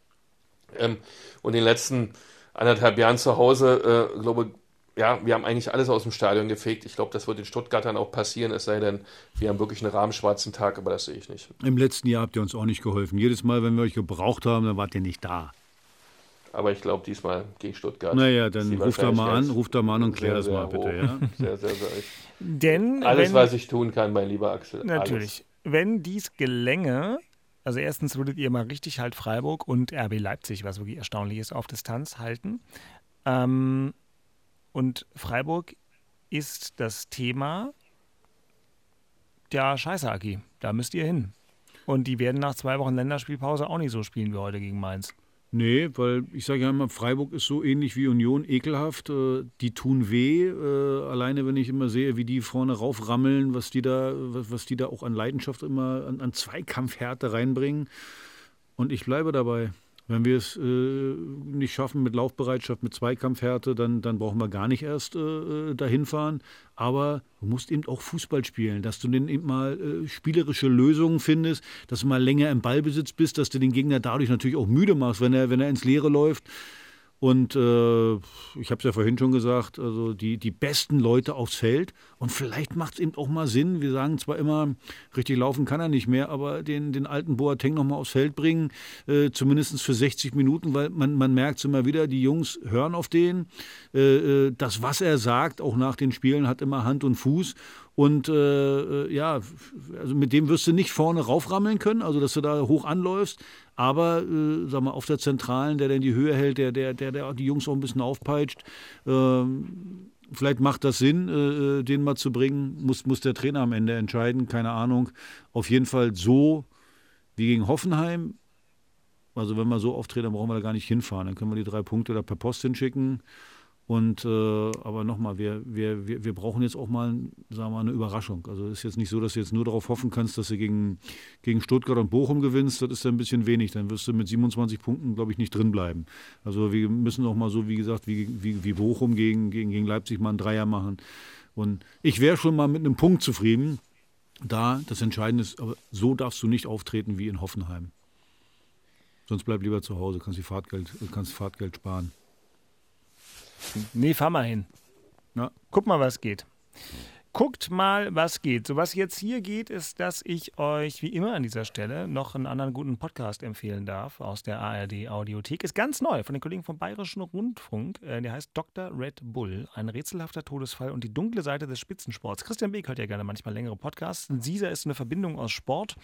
Ähm, und in den letzten anderthalb Jahren zu Hause, äh, glaube ja, wir haben eigentlich alles aus dem Stadion gefegt. Ich glaube, das wird den Stuttgartern auch passieren, es sei denn, wir haben wirklich einen rahmenschwarzen Tag, aber das sehe ich nicht. Im letzten Jahr habt ihr uns auch nicht geholfen. Jedes Mal, wenn wir euch gebraucht haben, dann wart ihr nicht da. Aber ich glaube, diesmal gegen Stuttgart. Naja, dann ruft da mal an, ruft da mal an und klär das mal bitte. Ja? Sehr, sehr, sehr. Denn alles, wenn, was ich tun kann, mein lieber Axel. Natürlich. Alles. Wenn dies gelänge, also erstens würdet ihr mal richtig halt Freiburg und RB Leipzig, was wirklich erstaunlich ist, auf Distanz halten. Ähm, und Freiburg ist das Thema der Scheiße, Aki. Da müsst ihr hin. Und die werden nach zwei Wochen Länderspielpause auch nicht so spielen wie heute gegen Mainz. Nee, weil ich sage ja immer, Freiburg ist so ähnlich wie Union, ekelhaft. Äh, die tun weh. Äh, alleine, wenn ich immer sehe, wie die vorne rauframmeln, was die da, was, die da auch an Leidenschaft immer, an Zweikampfhärte reinbringen. Und ich bleibe dabei. Wenn wir es äh, nicht schaffen mit Laufbereitschaft, mit Zweikampfhärte, dann, dann brauchen wir gar nicht erst äh, dahin fahren. Aber du musst eben auch Fußball spielen, dass du dann eben mal äh, spielerische Lösungen findest, dass du mal länger im Ballbesitz bist, dass du den Gegner dadurch natürlich auch müde machst, wenn er, wenn er ins Leere läuft. Und äh, ich habe es ja vorhin schon gesagt, also die, die besten Leute aufs Feld. Und vielleicht macht es eben auch mal Sinn, wir sagen zwar immer, richtig laufen kann er nicht mehr, aber den, den alten Boateng nochmal aufs Feld bringen, äh, zumindest für 60 Minuten, weil man, man merkt immer wieder, die Jungs hören auf den. Äh, äh, das, was er sagt, auch nach den Spielen, hat immer Hand und Fuß. Und äh, äh, ja, also mit dem wirst du nicht vorne rauframmeln können, also dass du da hoch anläufst. Aber äh, sag mal, auf der Zentralen, der dann die Höhe hält, der, der, der, der die Jungs auch ein bisschen aufpeitscht, ähm, vielleicht macht das Sinn, äh, äh, den mal zu bringen. Muss, muss der Trainer am Ende entscheiden, keine Ahnung. Auf jeden Fall so wie gegen Hoffenheim. Also wenn wir so auftreten, dann brauchen wir da gar nicht hinfahren. Dann können wir die drei Punkte da per Post hinschicken. Und äh, aber nochmal, wir, wir, wir, brauchen jetzt auch mal, sagen wir eine Überraschung. Also es ist jetzt nicht so, dass du jetzt nur darauf hoffen kannst, dass du gegen, gegen Stuttgart und Bochum gewinnst. Das ist dann ein bisschen wenig. Dann wirst du mit 27 Punkten, glaube ich, nicht drin bleiben. Also wir müssen auch mal so, wie gesagt, wie, wie, wie Bochum gegen, gegen, gegen Leipzig mal einen Dreier machen. Und ich wäre schon mal mit einem Punkt zufrieden. Da, das Entscheidende ist, aber so darfst du nicht auftreten wie in Hoffenheim. Sonst bleib lieber zu Hause, kannst, die Fahrtgeld, kannst Fahrtgeld sparen. Nee, fahr mal hin. Ja. Guck mal, was geht. Guckt mal, was geht. So, was jetzt hier geht, ist, dass ich euch wie immer an dieser Stelle noch einen anderen guten Podcast empfehlen darf aus der ARD Audiothek. Ist ganz neu von den Kollegen vom Bayerischen Rundfunk. Äh, der heißt Dr. Red Bull. Ein rätselhafter Todesfall und die dunkle Seite des Spitzensports. Christian Beek hört ja gerne manchmal längere Podcasts. Dieser ist eine Verbindung aus Sport,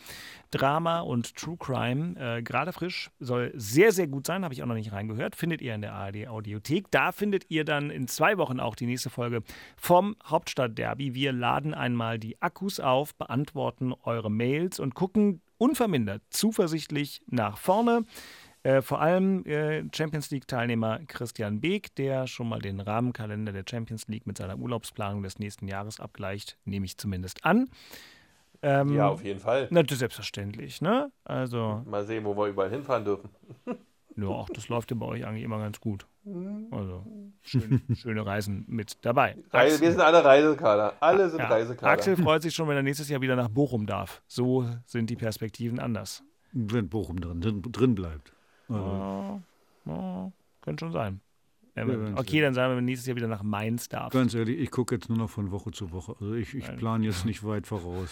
Drama und True Crime. Äh, Gerade frisch. Soll sehr, sehr gut sein. Habe ich auch noch nicht reingehört. Findet ihr in der ARD Audiothek. Da findet ihr dann in zwei Wochen auch die nächste Folge vom Hauptstadtderby wir laden einmal die Akkus auf, beantworten eure Mails und gucken unvermindert zuversichtlich nach vorne. Äh, vor allem äh, Champions League-Teilnehmer Christian Beek, der schon mal den Rahmenkalender der Champions League mit seiner Urlaubsplanung des nächsten Jahres abgleicht, nehme ich zumindest an. Ähm, ja, auf jeden Fall. Natürlich selbstverständlich, ne? Also. Mal sehen, wo wir überall hinfahren dürfen. Ja, auch das läuft ja bei euch eigentlich immer ganz gut. Also schön, schöne Reisen mit dabei. Reise, wir sind alle Reisekader. Alle sind ja, Reisekader. Axel freut sich schon, wenn er nächstes Jahr wieder nach Bochum darf. So sind die Perspektiven anders. Wenn Bochum drin, drin bleibt. Also. Ja, ja, könnte schon sein. okay, dann sagen wir, wenn nächstes Jahr wieder nach Mainz darf. Ganz ehrlich, ich gucke jetzt nur noch von Woche zu Woche. Also ich, ich plane jetzt nicht weit voraus.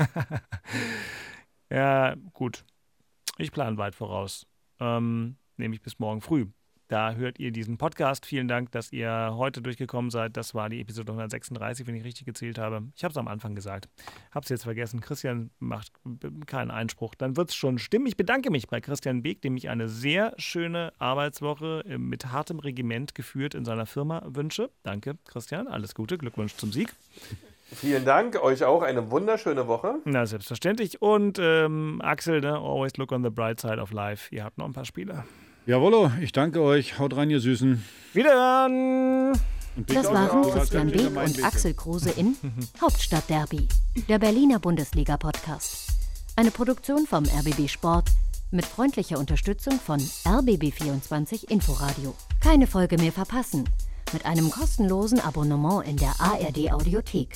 ja, gut. Ich plane weit voraus. Ähm, nämlich bis morgen früh. Da hört ihr diesen Podcast. Vielen Dank, dass ihr heute durchgekommen seid. Das war die Episode 136, wenn ich richtig gezählt habe. Ich habe es am Anfang gesagt. Habe es jetzt vergessen. Christian macht keinen Einspruch. Dann wird es schon stimmen. Ich bedanke mich bei Christian Beek, dem ich eine sehr schöne Arbeitswoche mit hartem Regiment geführt in seiner Firma wünsche. Danke, Christian. Alles Gute. Glückwunsch zum Sieg. Vielen Dank, euch auch eine wunderschöne Woche. Na, selbstverständlich. Und ähm, Axel, ne, always look on the bright side of life. Ihr habt noch ein paar Spiele. Jawollo, ich danke euch. Haut rein, ihr Süßen. Wiederhören! Das waren Christian Beek und Axel Kruse in Hauptstadtderby, der Berliner Bundesliga-Podcast. Eine Produktion vom RBB Sport mit freundlicher Unterstützung von RBB24 Inforadio. Keine Folge mehr verpassen mit einem kostenlosen Abonnement in der ARD Audiothek.